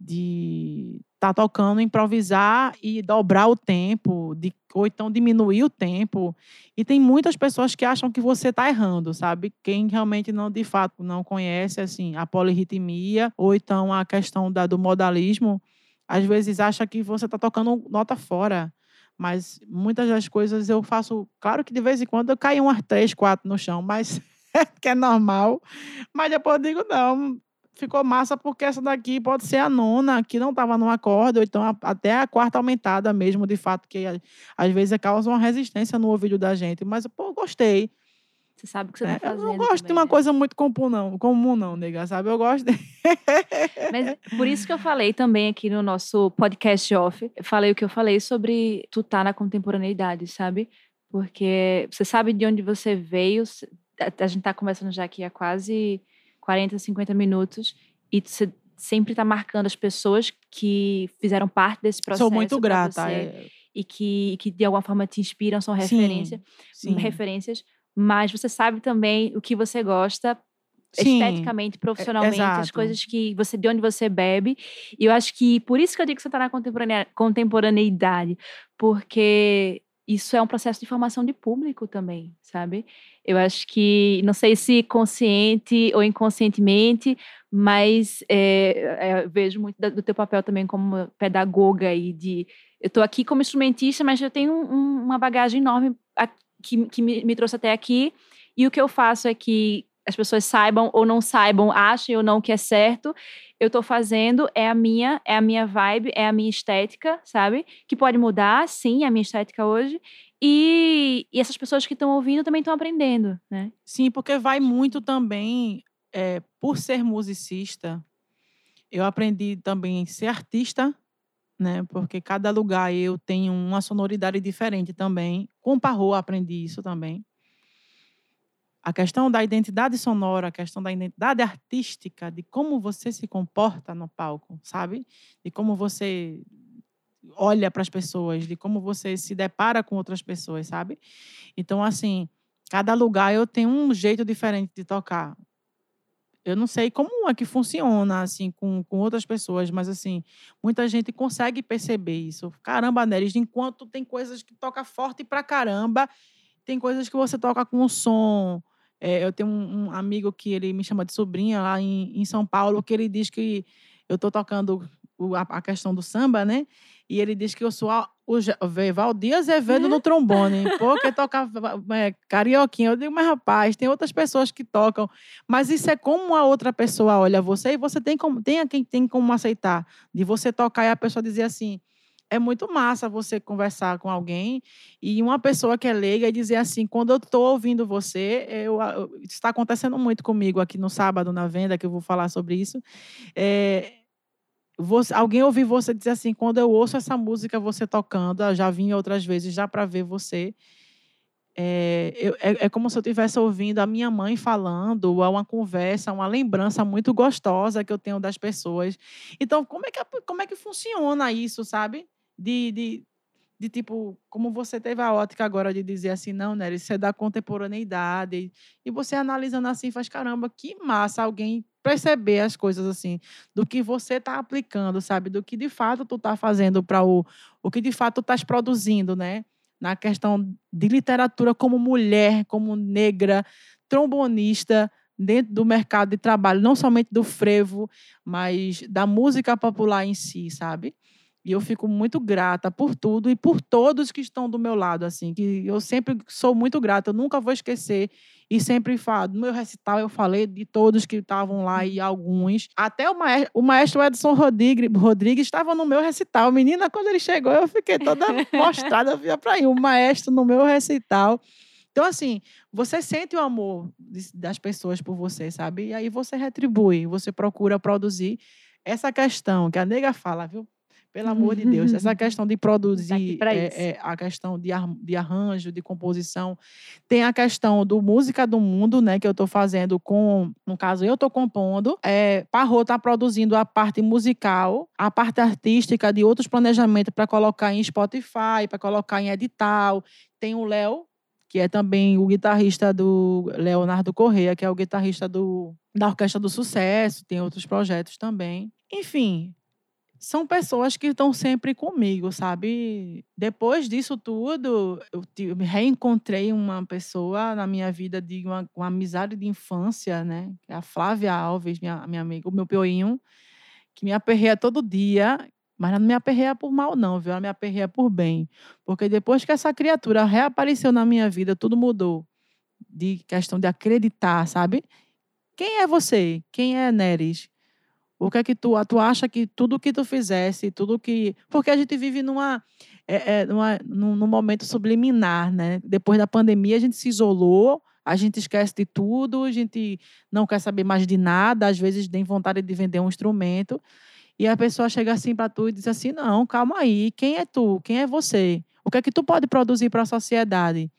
de estar tá tocando improvisar e dobrar o tempo de ou então diminuir o tempo e tem muitas pessoas que acham que você está errando sabe quem realmente não de fato não conhece assim a polirritmia ou então a questão da, do modalismo às vezes acha que você está tocando nota fora mas muitas das coisas eu faço. Claro que de vez em quando eu caio umas três, quatro no chão, mas que é normal. Mas depois eu digo, não, ficou massa porque essa daqui pode ser a nona, que não estava no acorde, ou então a, até a quarta aumentada mesmo, de fato, que às vezes causa uma resistência no ouvido da gente. Mas, pô, gostei. Você sabe o que você está fazendo. Eu não gosto também, de uma né? coisa muito comum, não, comum, não, nega, sabe? Eu gosto de... Mas por isso que eu falei também aqui no nosso podcast off, eu falei o que eu falei sobre tu tá na contemporaneidade, sabe? Porque você sabe de onde você veio, a gente tá conversando já aqui há quase 40, 50 minutos, e você sempre tá marcando as pessoas que fizeram parte desse processo. Sou muito grata. Você, é... E que, que de alguma forma te inspiram, são referência, sim, sim. referências mas você sabe também o que você gosta Sim, esteticamente, profissionalmente, as coisas que você de onde você bebe. E eu acho que por isso que eu digo que você está na contemporaneidade, porque isso é um processo de formação de público também, sabe? Eu acho que, não sei se consciente ou inconscientemente, mas é, é, vejo muito do teu papel também como pedagoga e de eu estou aqui como instrumentista, mas eu tenho um, uma bagagem enorme que, que me, me trouxe até aqui. E o que eu faço é que as pessoas saibam ou não saibam, achem ou não que é certo, eu estou fazendo, é a minha, é a minha vibe, é a minha estética, sabe? Que pode mudar, sim, a minha estética hoje. E, e essas pessoas que estão ouvindo também estão aprendendo, né? Sim, porque vai muito também, é, por ser musicista, eu aprendi também ser artista, né? Porque cada lugar eu tenho uma sonoridade diferente também. Com Parro aprendi isso também. A questão da identidade sonora, a questão da identidade artística, de como você se comporta no palco, sabe? De como você olha para as pessoas, de como você se depara com outras pessoas, sabe? Então, assim, cada lugar eu tenho um jeito diferente de tocar. Eu não sei como é que funciona, assim, com, com outras pessoas, mas, assim, muita gente consegue perceber isso. Caramba, Neres, enquanto tem coisas que toca forte pra caramba, tem coisas que você toca com o som. É, eu tenho um, um, amigo que ele me chama de sobrinha lá em, em São Paulo, que ele diz que eu estou tocando a, a questão do samba, né? E ele diz que eu sou a, o Valdir Azevedo no trombone, porque tocava é, carioquinha. Eu digo, mas rapaz, tem outras pessoas que tocam. Mas isso é como a outra pessoa olha você e você tem como, tem a quem tem como aceitar. De você tocar e a pessoa dizer assim, é muito massa você conversar com alguém e uma pessoa que é leiga e dizer assim, quando eu estou ouvindo você, eu, está acontecendo muito comigo aqui no sábado na venda, que eu vou falar sobre isso. É, você, alguém ouvir você dizer assim, quando eu ouço essa música você tocando, já vim outras vezes já para ver você. É, eu, é, é, como se eu estivesse ouvindo a minha mãe falando, ou uma conversa, uma lembrança muito gostosa que eu tenho das pessoas. Então, como é que, como é que funciona isso, sabe? De, de, de tipo, como você teve a ótica agora de dizer assim, não, Nery, isso é da contemporaneidade. E você analisando assim, faz caramba, que massa alguém perceber as coisas assim, do que você está aplicando, sabe? Do que de fato tu está fazendo para o, o que de fato tu estás produzindo, né? Na questão de literatura como mulher, como negra, trombonista, dentro do mercado de trabalho, não somente do frevo, mas da música popular em si, sabe? E eu fico muito grata por tudo e por todos que estão do meu lado, assim, que eu sempre sou muito grata, eu nunca vou esquecer e sempre falo. No meu recital eu falei de todos que estavam lá e alguns. Até o maestro, o maestro Edson Rodrigues, Rodrigues estava no meu recital. Menina, quando ele chegou, eu fiquei toda mostrada, via para aí, o maestro no meu recital. Então, assim, você sente o amor das pessoas por você, sabe? E aí você retribui, você procura produzir essa questão que a nega fala, viu? Pelo amor de Deus, essa questão de produzir, é, é, a questão de, ar, de arranjo, de composição, tem a questão do música do mundo, né, que eu estou fazendo com, no caso eu estou compondo, é, Parro está produzindo a parte musical, a parte artística de outros planejamentos para colocar em Spotify, para colocar em edital. Tem o Léo, que é também o guitarrista do Leonardo Correia, que é o guitarrista do, da Orquestra do Sucesso, tem outros projetos também. Enfim, são pessoas que estão sempre comigo, sabe? Depois disso tudo, eu reencontrei uma pessoa na minha vida de uma, uma amizade de infância, né? É a Flávia Alves, minha, minha amiga, o meu pioinho, que me aperreia todo dia, mas ela não me aperreia por mal, não, viu? Ela me aperreia por bem. Porque depois que essa criatura reapareceu na minha vida, tudo mudou. De questão de acreditar, sabe? Quem é você? Quem é Neres? O que é que tu, tu acha que tudo que tu fizesse, tudo que. Porque a gente vive numa, é, é, numa, num, num momento subliminar, né? Depois da pandemia, a gente se isolou, a gente esquece de tudo, a gente não quer saber mais de nada, às vezes tem vontade de vender um instrumento. E a pessoa chega assim para tu e diz assim: não, calma aí, quem é tu? Quem é você? O que é que tu pode produzir para a sociedade?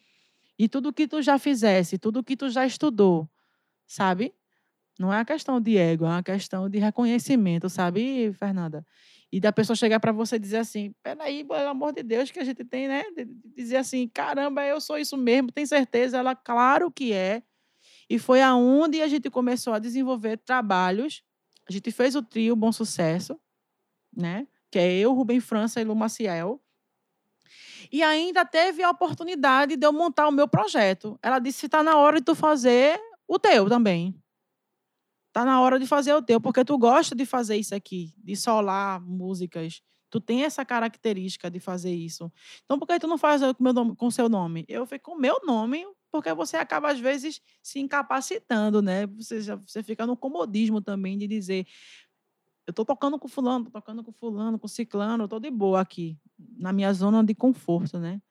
E tudo que tu já fizesse, tudo que tu já estudou, sabe? Não é uma questão de ego, é uma questão de reconhecimento, sabe, Fernanda? E da pessoa chegar para você e dizer assim: peraí, pelo amor de Deus, que a gente tem, né? Dizer assim: caramba, eu sou isso mesmo, tem certeza? Ela, claro que é. E foi aonde a gente começou a desenvolver trabalhos. A gente fez o trio Bom Sucesso, né? Que é eu, Rubem França e Lu Maciel. E ainda teve a oportunidade de eu montar o meu projeto. Ela disse: está na hora de tu fazer o teu também. Tá na hora de fazer o teu, porque tu gosta de fazer isso aqui, de solar músicas. Tu tem essa característica de fazer isso. Então, por que tu não faz com nome, com seu nome? Eu fico com meu nome, porque você acaba, às vezes, se incapacitando, né? Você, você fica no comodismo também de dizer eu tô tocando com fulano, tô tocando com fulano, com ciclano, tô de boa aqui, na minha zona de conforto, né?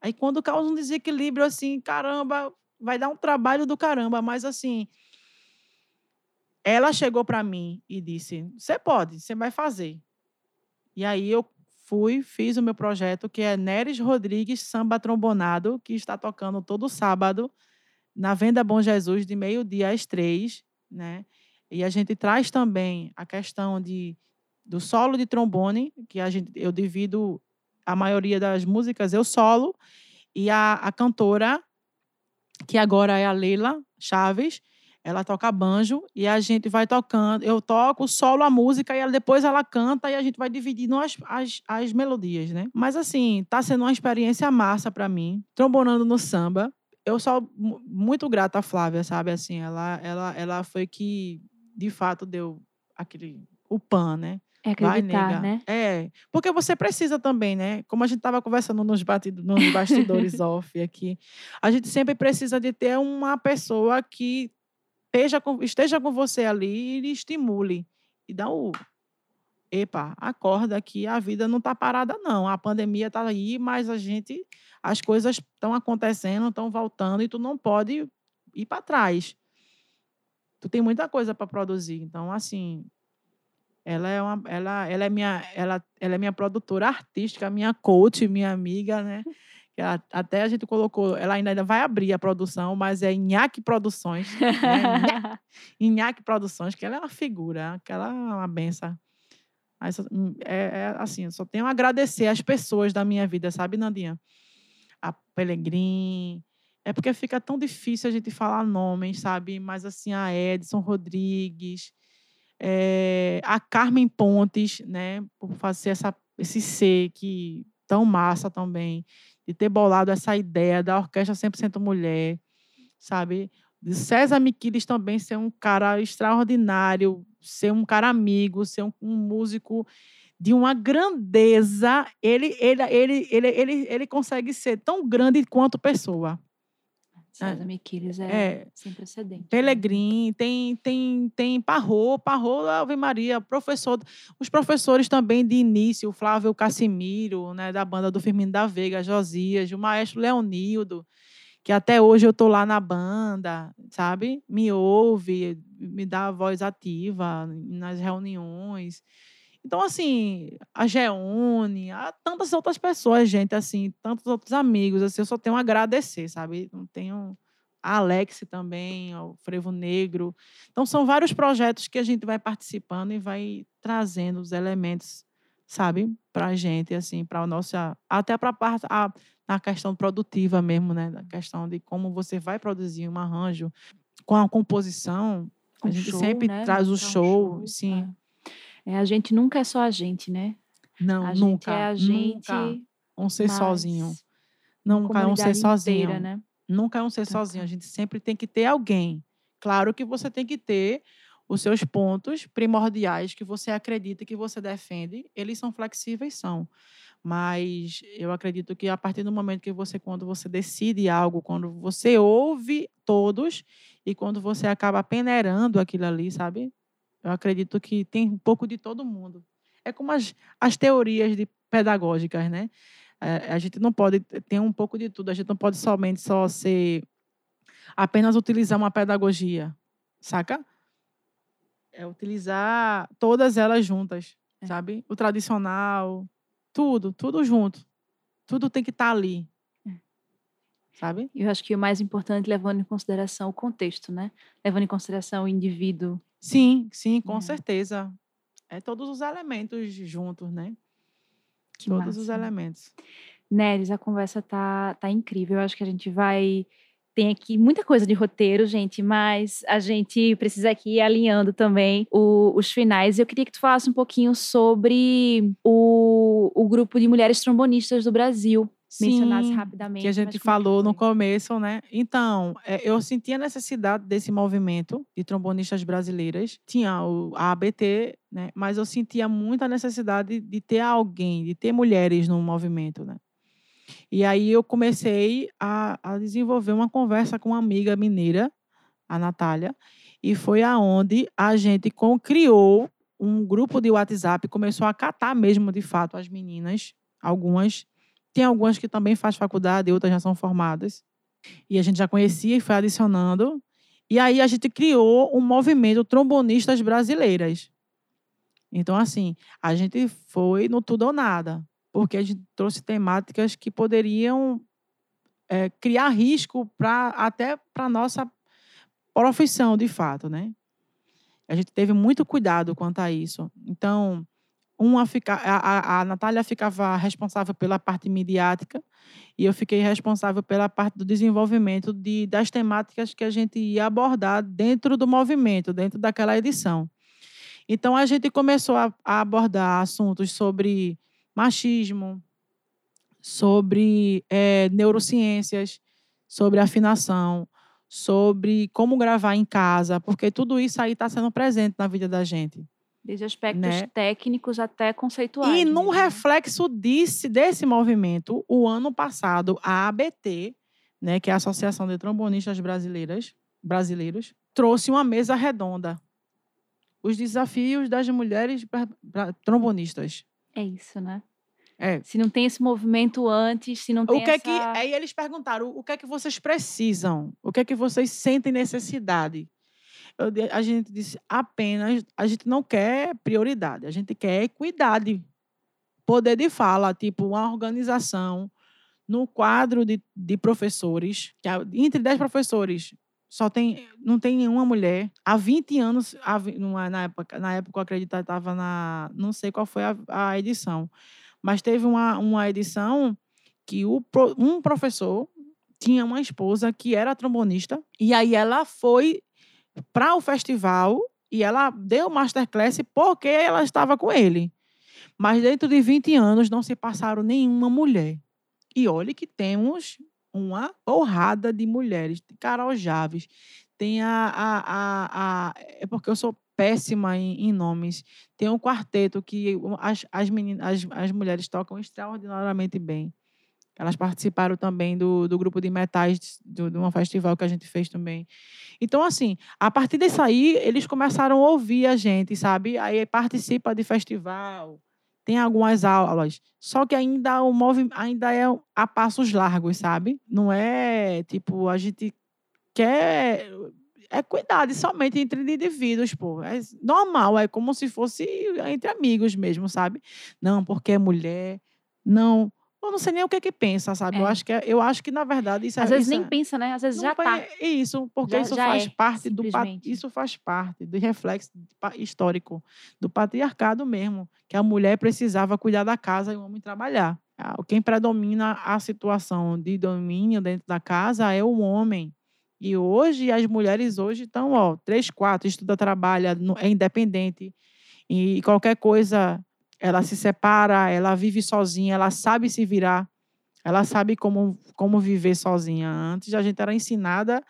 Aí quando causa um desequilíbrio assim, caramba, vai dar um trabalho do caramba, mas assim, ela chegou para mim e disse: Você pode, você vai fazer. E aí eu fui, fiz o meu projeto, que é Neres Rodrigues Samba Trombonado, que está tocando todo sábado na Venda Bom Jesus, de meio-dia às três. Né? E a gente traz também a questão de, do solo de trombone, que a gente, eu divido a maioria das músicas, eu solo, e a, a cantora, que agora é a Leila Chaves, ela toca banjo e a gente vai tocando. Eu toco solo a música e ela, depois ela canta e a gente vai dividindo as, as, as melodias, né? Mas assim, tá sendo uma experiência massa para mim, trombonando no samba. Eu sou muito grata à Flávia, sabe? Assim, ela, ela, ela foi que de fato deu aquele o pan, né? É Vai, acreditar, nega. né? É, porque você precisa também, né? Como a gente estava conversando nos, batido, nos bastidores off aqui, a gente sempre precisa de ter uma pessoa que esteja com, esteja com você ali e estimule. E dá o. Epa, acorda que a vida não está parada, não. A pandemia está aí, mas a gente. As coisas estão acontecendo, estão voltando, e tu não pode ir para trás. Tu tem muita coisa para produzir. Então, assim, ela é uma, ela, ela é minha, ela, ela é minha produtora artística, minha coach, minha amiga, né? Até a gente colocou, ela ainda vai abrir a produção, mas é Inhaque Produções, né? Nha- Inhaque Produções, que ela é uma figura, que ela é uma benção. Hum, é, é assim, eu só tenho a agradecer as pessoas da minha vida, sabe, Nandinha? A Pelegrim. É porque fica tão difícil a gente falar nomes, sabe? Mas assim, a Edson Rodrigues, eh, a Carmen Pontes, né? Por fazer essa, esse ser que tão massa também, de ter bolado essa ideia da orquestra 100% mulher, sabe? De César Miquiles também ser um cara extraordinário, ser um cara amigo, ser um, um músico de uma grandeza. Ele, ele, ele, ele, ele, ele consegue ser tão grande quanto pessoa. César Miquiles é, É. sem precedente. né? Pelegrim, tem tem tem Parrô, Parrô, Ave Maria, professor, os professores também de início, o Flávio Cassimiro, né, da banda do Firmino da Veiga, Josias, o maestro Leonildo, que até hoje eu tô lá na banda, sabe? Me ouve, me dá a voz ativa nas reuniões. Então, assim, a Geone, há tantas outras pessoas, gente, assim, tantos outros amigos, assim, eu só tenho a agradecer, sabe? Não tenho a Alex também, o Frevo Negro. Então, são vários projetos que a gente vai participando e vai trazendo os elementos, sabe, para a gente, assim, para a nossa. Até para parte. A, na questão produtiva mesmo, né? Na questão de como você vai produzir um arranjo com a composição. A Um gente show, sempre né? traz o Montar um show, sim. é. É, a gente nunca é só a gente, né? Não, a nunca. é a gente. Nunca um ser sozinho. Nunca é um ser sozinho. inteira, né? Nunca é um ser Total. sozinho. A gente sempre tem que ter alguém. Claro que você tem que ter os seus pontos primordiais que você acredita que você defende. Eles são flexíveis, são. Mas eu acredito que a partir do momento que você, quando você decide algo, quando você ouve todos e quando você acaba peneirando aquilo ali, sabe? Eu acredito que tem um pouco de todo mundo. É como as, as teorias de pedagógicas, né? É, a gente não pode ter um pouco de tudo. A gente não pode somente só ser apenas utilizar uma pedagogia, saca? É utilizar todas elas juntas, É. sabe? O tradicional, tudo, tudo junto. Tudo tem que estar ali. É. Sabe? Eu acho que o mais importante, levando em consideração o contexto, né? Levando em consideração o indivíduo. Sim, sim, com É. certeza. É todos os elementos juntos, né? Que todos os massa. elementos. Neres, a conversa tá, tá incrível. Eu acho que a gente vai. Tem aqui muita coisa de roteiro, gente, mas a gente precisa aqui ir alinhando também o- os finais. Eu queria que tu falasse um pouquinho sobre o, o grupo de mulheres trombonistas do Brasil. Mencionasse rapidamente. que a gente falou no começo, né? Então, é, eu senti a necessidade desse movimento de trombonistas brasileiras. Tinha o, a ABT, né? Mas eu sentia muita necessidade de ter alguém, de ter mulheres no movimento, né? E aí eu comecei a, a desenvolver uma conversa com uma amiga mineira, a Natália, e foi aonde a gente criou um grupo de WhatsApp, começou a catar mesmo, de fato, as meninas, algumas tem algumas que também faz faculdade, outras já são formadas. E a gente já conhecia e foi adicionando. E aí a gente criou um movimento trombonistas brasileiras. Então, assim, a gente foi no tudo ou nada, porque a gente trouxe temáticas que poderiam eh, criar risco para até para nossa profissão, de fato, né? A gente teve muito cuidado quanto a isso. Então, uma fica, a, a, Natália ficava responsável pela parte midiática e eu fiquei responsável pela parte do desenvolvimento de, das temáticas que a gente ia abordar dentro do movimento, dentro daquela edição. Então, a gente começou a, a abordar assuntos sobre machismo, sobre eh, neurociências, sobre afinação, sobre como gravar em casa, porque tudo isso aí está sendo presente na vida da gente Desde aspectos Né? técnicos até conceituais. E num né? reflexo desse, desse movimento, o ano passado, a ABT, né, que é a Associação de Trombonistas Brasileiras, Brasileiros, trouxe uma mesa redonda. Os desafios das mulheres pra- pra- trombonistas. É isso, né? É. Se não tem esse movimento antes, se não tem O que é que essa... aí eles perguntaram o que é que vocês precisam, o que é que vocês sentem necessidade. Eu a gente disse apenas a gente não quer prioridade, a gente quer equidade, poder de fala, tipo uma organização no quadro de, de professores, que entre 10 professores só tem não tem nenhuma mulher. Há 20 anos, há na época, na época eu acredito que estava na, não sei qual foi a, a edição, mas teve uma, uma edição que o, um professor tinha uma esposa que era trombonista e aí ela foi para o festival e ela deu masterclass porque ela estava com ele. Mas dentro de 20 anos não se passaram nenhuma mulher. E olhe que temos uma porrada de mulheres. Tem Carol Javes, tem a. a, a, a- é porque eu sou péssima em, em nomes. Tem um quarteto que as, as, meninas, as, as mulheres tocam extraordinariamente bem. Elas participaram também do, do grupo de metais do- de um festival que a gente fez também. Então, assim, a partir disso aí, eles começaram a ouvir a gente, sabe? Aí participa de festival, tem algumas aulas. Só que ainda o movimento ainda é a passos largos, sabe? Não é tipo, a gente quer é cuidado somente entre indivíduos, pô. É normal, é como se fosse entre amigos mesmo, sabe? Não, porque é mulher. Não, eu não sei nem o que que pensa, sabe? Eu É. acho que é- eu acho que na verdade isso é Às vezes isso nem é- pensa, né? Às vezes já tá. é Isso, porque Já- isso já faz é, parte do isso faz parte do reflexo histórico do patriarcado mesmo, que a mulher precisava cuidar da casa e o homem trabalhar. Quem predomina a situação de domínio dentro da casa é o homem. E hoje as mulheres hoje estão, ó, três, quatro, estuda, trabalha, é independente e qualquer coisa ela se separa, ela vive sozinha, ela sabe se virar. Ela sabe como, como viver sozinha. Antes a gente era ensinada,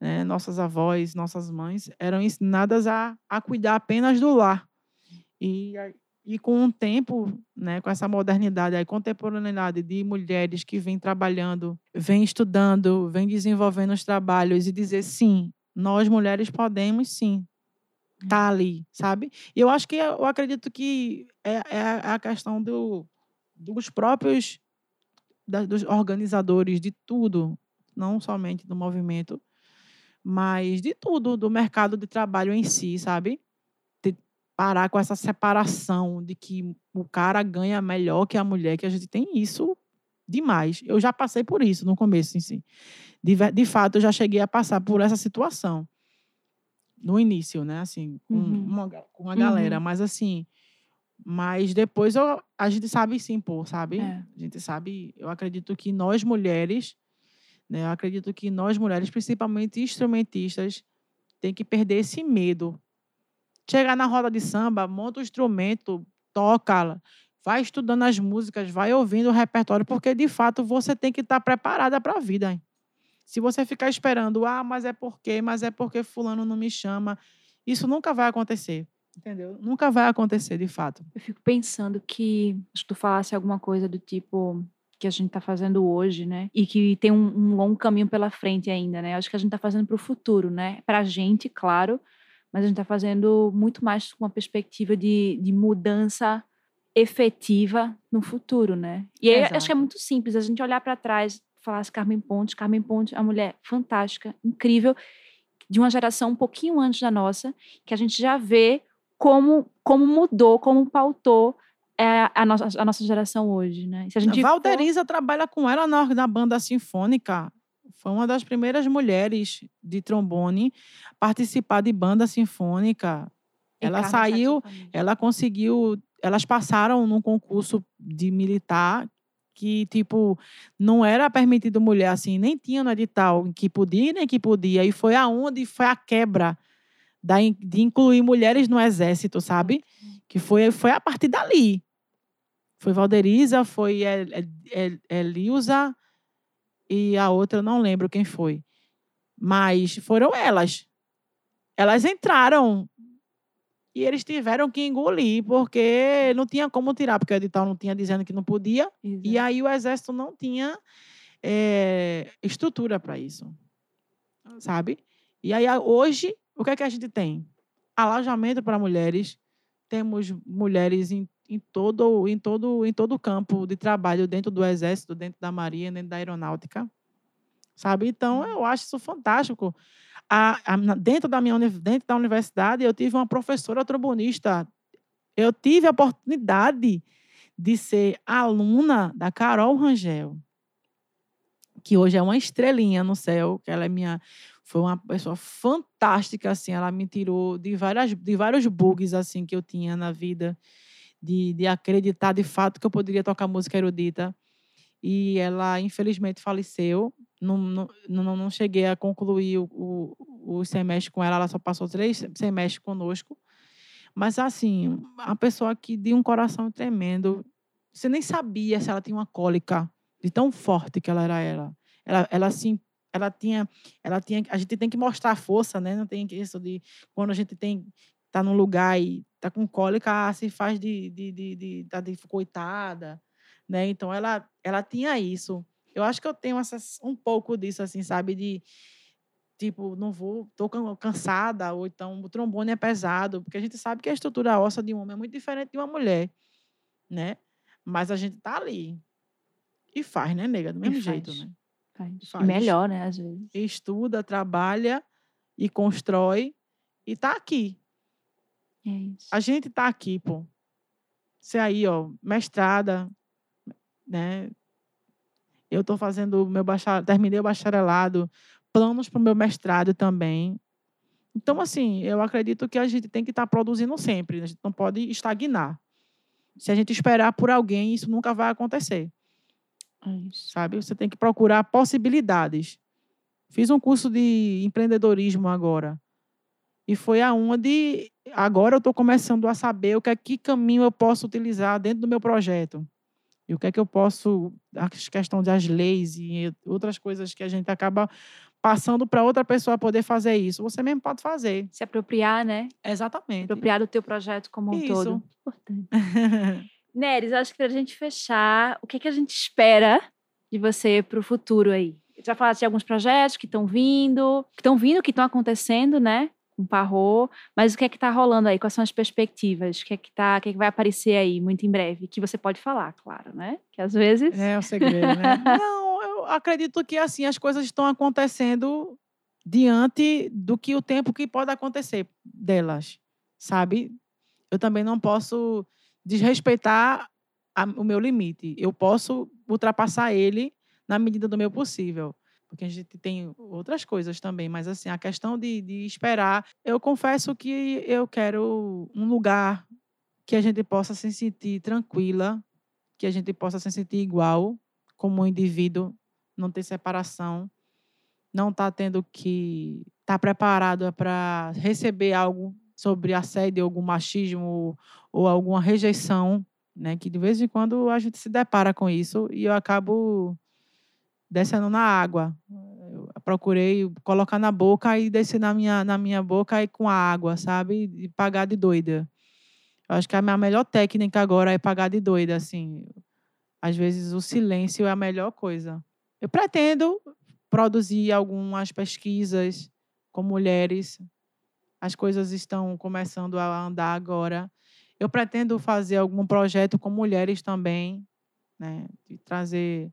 né, nossas avós, nossas mães eram ensinadas a, a cuidar apenas do lar. E, e com o tempo, né, com essa modernidade, a contemporaneidade de mulheres que vêm trabalhando, vêm estudando, vêm desenvolvendo os trabalhos e dizer sim, nós mulheres podemos sim estar ali, sabe? E eu acho que eu acredito que é, é a é a questão do, dos próprios da- dos organizadores de tudo, não somente do movimento, mas de tudo, do mercado de trabalho em si, sabe? De parar com essa separação de que o cara ganha melhor que a mulher, que a gente tem isso demais. Eu já passei por isso no começo em si. De, de fato, eu já cheguei a passar por essa situação no início, né? Assim, com, Uhum. uma, com uma galera, Uhum. mas assim, mas depois eu- a gente sabe se impor, sabe? É. A gente sabe, eu acredito que nós mulheres, né? Eu acredito que nós mulheres, principalmente instrumentistas, tem que perder esse medo. Chegar na roda de samba, monta o instrumento, toca, vai estudando as músicas, vai ouvindo o repertório, porque de fato você tem que estar preparada para a vida. hein? Se você ficar esperando, ah, mas é porque, mas é porque fulano não me chama, isso nunca vai acontecer. Entendeu? Nunca vai acontecer, de fato. Eu fico pensando que, que tu falasse alguma coisa do tipo que a gente está fazendo hoje, né? E que tem um, um longo caminho pela frente ainda, né? Acho que a gente está fazendo para o futuro, né? Para a gente, claro, mas a gente está fazendo muito mais com uma perspectiva de, de mudança efetiva no futuro, né? E aí, acho que é muito simples a gente olhar para trás, falasse Carmen Ponte, Carmen Ponte, a mulher fantástica, incrível, de uma geração um pouquinho antes da nossa, que a gente já vê como, como mudou, como pautou é, a, nossa, a nossa geração hoje, né? Se a gente for- Valderiza trabalha com ela na, na banda sinfônica. Foi uma das primeiras mulheres de trombone a participar de banda sinfônica. e ela saiu. Ela conseguiu. Elas passaram num concurso de militar que, tipo, não era permitido mulher assim, nem tinha no edital que podia nem que podia. E foi aonde foi a quebra da, de incluir mulheres no exército, sabe? Que foi, foi a partir dali. Foi Valderiza, foi El, El, El- Elilza e a outra eu não lembro quem foi. Mas foram elas. Elas entraram. E eles tiveram que engolir, porque não tinha como tirar, porque o edital não tinha dizendo que não podia, e aí o exército não tinha é, estrutura para isso, sabe? E aí hoje, o que é que a gente tem? Alojamento para mulheres, temos mulheres em, em, todo, em, todo, em todo o campo de trabalho, dentro do exército, dentro da marinha, dentro da aeronáutica, sabe? Então, eu acho isso fantástico. A, a, dentro, da minha, dentro da universidade, eu tive uma professora trombonista. Eu tive a oportunidade de ser aluna da Carol Rangel, que hoje é uma estrelinha no céu, que ela é minha foi uma pessoa fantástica assim, ela me tirou de várias de vários bugs assim que eu tinha na vida de, de acreditar de fato que eu poderia tocar música erudita e ela infelizmente faleceu. Não, não, não, não cheguei a concluir o, o, o semestre com ela, ela só passou três semestres conosco. Mas, assim, a pessoa que de um coração tremendo, você nem sabia se ela tinha uma cólica, de tão forte que ela era ela. Ela, ela assim, ela tinha, ela tinha, a gente tem que mostrar força, né? Não tem isso de quando a gente tem tá num lugar e tá com cólica, ah, se faz de de, de, de, de, de coitada, né? Então ela ela tinha isso. Eu acho que eu tenho essas, um pouco disso assim, sabe, de tipo, não vou, tô cansada ou então o trombone é pesado, porque a gente sabe que a estrutura óssea de um homem é muito diferente de uma mulher, né? Mas a gente tá ali e faz, né, nega, do mesmo e jeito, né? Faz. faz. melhor, né, às vezes. Estuda, trabalha e constrói e tá aqui. É isso. A gente tá aqui, pô. Você aí, ó, mestrada, né? Eu estou fazendo meu bacharelado, terminei o bacharelado, planos para o meu mestrado também. Então, assim, eu acredito que a gente tem que estar tá produzindo sempre, a gente não pode estagnar. Se a gente esperar por alguém, isso nunca vai acontecer. É. Sabe? Você tem que procurar possibilidades. Fiz um curso de empreendedorismo agora. E foi aonde agora eu estou começando a saber o que é que caminho eu posso utilizar dentro do meu projeto. E o que é que eu posso, a questão das leis e outras coisas que a gente acaba passando para outra pessoa poder fazer isso. Você mesmo pode fazer. Se apropriar, né? Exatamente. Apropriar do teu projeto como um isso. todo. Importante. Neres, acho que para a gente fechar, o que, é que a gente espera de você para o futuro aí? Já falaste de alguns projetos que estão vindo, que estão vindo, que estão acontecendo, né? Com Parro, mas o que é que está rolando aí? Quais são as perspectivas? O que é que, tá, o que, é que vai aparecer aí muito em breve? Que você pode falar, claro, né? Que às vezes. É o segredo, né? Não, eu acredito que assim as coisas estão acontecendo diante do que o tempo que pode acontecer delas, sabe? Eu também não posso desrespeitar a, o meu limite. Eu posso ultrapassar ele na medida do meu possível porque a gente tem outras coisas também, mas assim, a questão de, de esperar, eu confesso que eu quero um lugar que a gente possa se sentir tranquila, que a gente possa se sentir igual como um indivíduo, não ter separação, não estar tá tendo que estar tá preparado para receber algo sobre assédio, algum machismo ou, ou alguma rejeição, né? Que de vez em quando a gente se depara com isso e eu acabo descendo na água. Eu procurei colocar na boca e descer na minha, na minha boca e com a água, sabe? E pagar de doida. Eu acho que a minha melhor técnica agora é pagar de doida, assim. Às vezes o silêncio é a melhor coisa. Eu pretendo produzir algumas pesquisas com mulheres. As coisas estão começando a andar agora. Eu pretendo fazer algum projeto com mulheres também, né? De trazer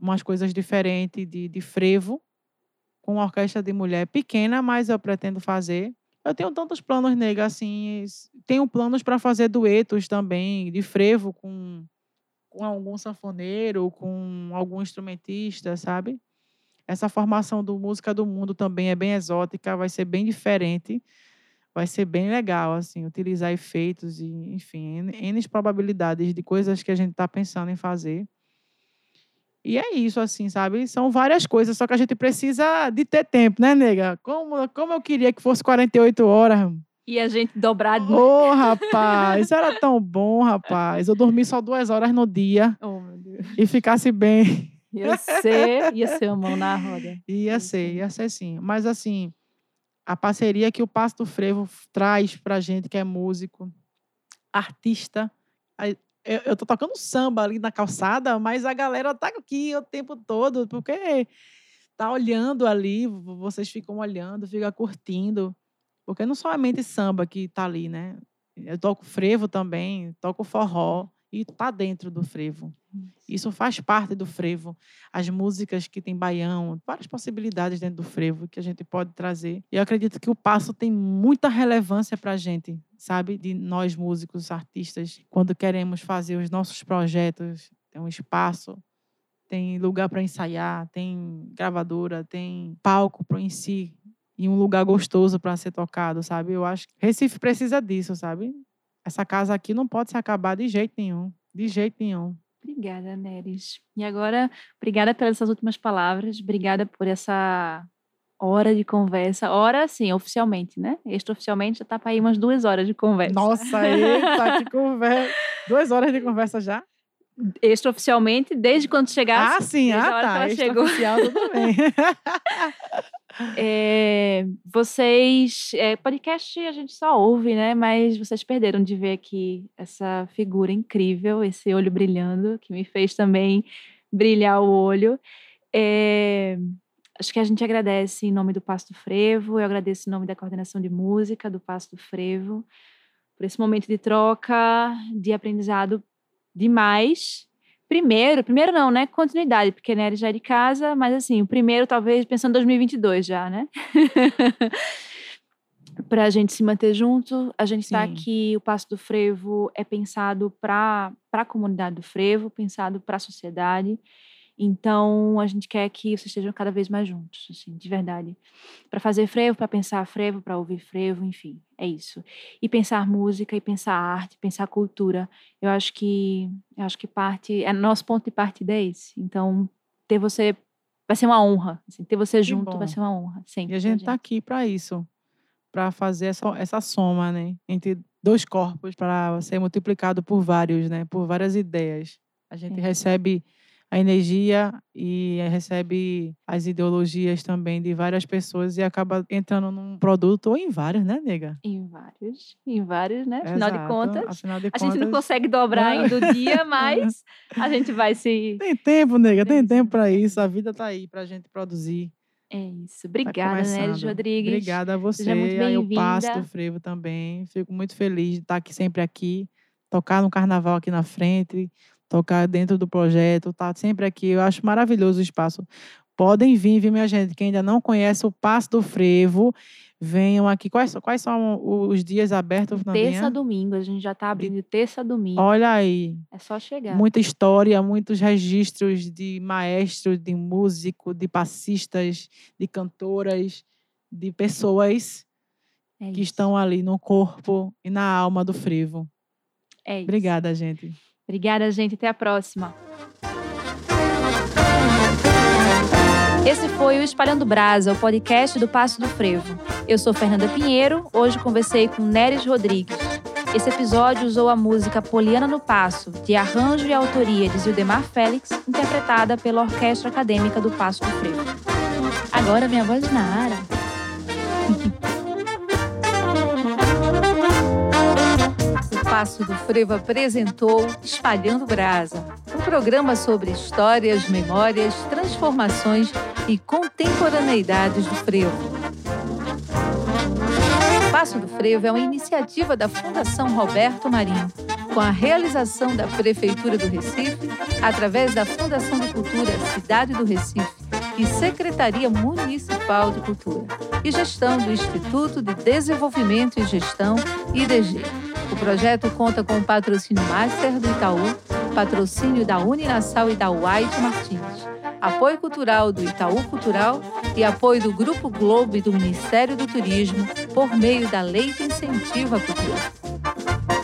umas coisas diferentes de, de frevo, com uma orquestra de mulher pequena, mas eu pretendo fazer. Eu tenho tantos planos, nega, assim. Tenho planos para fazer duetos também, de frevo com, com algum sanfoneiro, com algum instrumentista, sabe? Essa formação do Música do Mundo também é bem exótica, vai ser bem diferente. Vai ser bem legal, assim, utilizar efeitos e, enfim, N, N probabilidades de coisas que a gente está pensando em fazer. E é isso, assim, sabe? São várias coisas, só que a gente precisa de ter tempo, né, nega? Como, como eu queria que fosse 48 horas. E a gente dobrar. Ô, oh, rapaz, isso era tão bom, rapaz. Eu dormi só duas horas no dia. Oh, meu Deus. E ficasse bem. Ia ser, ia ser a mão na roda. Ia ser, ia ser sim. Mas assim, a parceria que o Passo do Frevo traz pra gente, que é músico, artista. Eu, eu tô tocando samba ali na calçada, mas a galera tá aqui o tempo todo, porque tá olhando ali, vocês ficam olhando, ficam curtindo. Porque não somente samba que tá ali, né? Eu toco frevo também, toco forró e tá dentro do frevo. Isso faz parte do frevo. As músicas que tem baião, várias possibilidades dentro do frevo que a gente pode trazer. E eu acredito que o passo tem muita relevância para a gente, sabe? De nós músicos, artistas, quando queremos fazer os nossos projetos, tem um espaço, tem lugar para ensaiar, tem gravadora, tem palco para em si e um lugar gostoso para ser tocado, sabe? Eu acho que Recife precisa disso, sabe? Essa casa aqui não pode se acabar de jeito nenhum, de jeito nenhum. Obrigada, Neres. E agora, obrigada pelas suas últimas palavras, obrigada por essa hora de conversa. Hora, sim, oficialmente, né? Extraoficialmente já tá para aí umas duas horas de conversa. Nossa, eita, que conversa. Duas horas de conversa já? Extraoficialmente, desde quando chegasse. Ah, sim, ah, tá. Chegou. tudo bem. É, vocês. É, podcast a gente só ouve, né? Mas vocês perderam de ver aqui essa figura incrível, esse olho brilhando, que me fez também brilhar o olho. É, acho que a gente agradece em nome do Pasto Frevo, eu agradeço em nome da coordenação de música do Pasto Frevo, por esse momento de troca, de aprendizado demais Primeiro, primeiro não, né? Continuidade, porque Nery já é de casa, mas assim, o primeiro talvez pensando em 2022 já, né? para a gente se manter junto, a gente está aqui, o Passo do Frevo é pensado para a comunidade do Frevo, pensado para a sociedade. Então, a gente quer que vocês estejam cada vez mais juntos, assim, de verdade. Para fazer frevo, para pensar frevo, para ouvir frevo, enfim, é isso. E pensar música, e pensar arte, pensar cultura. Eu acho que, eu acho que parte, é nosso ponto de partida é esse. Então, ter você vai ser uma honra, assim, ter você junto vai ser uma honra, sempre. E a gente está aqui para isso, para fazer essa, essa soma, né, entre dois corpos para ser multiplicado por vários, né, por várias ideias. A gente é. recebe a energia e recebe as ideologias também de várias pessoas e acaba entrando num produto ou em vários, né, nega? Em vários, em vários, né? Afinal, de, contas, afinal de contas, a gente não consegue dobrar ainda o dia, mas a gente vai se. Tem tempo, nega, tem tempo para isso. A vida tá aí para a gente produzir. É isso. Tá Obrigada, tá Neres Rodrigues. Obrigada a você. Seja muito bem Eu passo do frevo também. Fico muito feliz de estar aqui sempre aqui, tocar no carnaval aqui na frente tocar dentro do projeto, tá sempre aqui. Eu acho maravilhoso o espaço. Podem vir, viu, minha gente, que ainda não conhece o Passo do Frevo, venham aqui. Quais, quais são os dias abertos, Terça a domingo, a gente já está abrindo terça a domingo. Olha aí. É só chegar. Muita história, muitos registros de maestros, de músico, de passistas, de cantoras, de pessoas é que estão ali no corpo e na alma do frevo. É isso. Obrigada, gente. Obrigada, gente. Até a próxima. Esse foi o Espalhando Brasa, o podcast do Passo do Frevo. Eu sou Fernanda Pinheiro, hoje conversei com Neres Rodrigues. Esse episódio usou a música Poliana no Passo, de arranjo e autoria de Zildemar Félix, interpretada pela Orquestra Acadêmica do Passo do Frevo. Agora minha voz na área. Passo do Frevo apresentou Espalhando Brasa, um programa sobre histórias, memórias, transformações e contemporaneidades do frevo. O Passo do Frevo é uma iniciativa da Fundação Roberto Marinho, com a realização da Prefeitura do Recife, através da Fundação de Cultura Cidade do Recife e Secretaria Municipal de Cultura, e gestão do Instituto de Desenvolvimento e Gestão, IDG. O projeto conta com o patrocínio Master do Itaú, patrocínio da Uninassal e da White Martins, apoio cultural do Itaú Cultural e apoio do Grupo Globo e do Ministério do Turismo por meio da Lei de Incentivo à Cultura.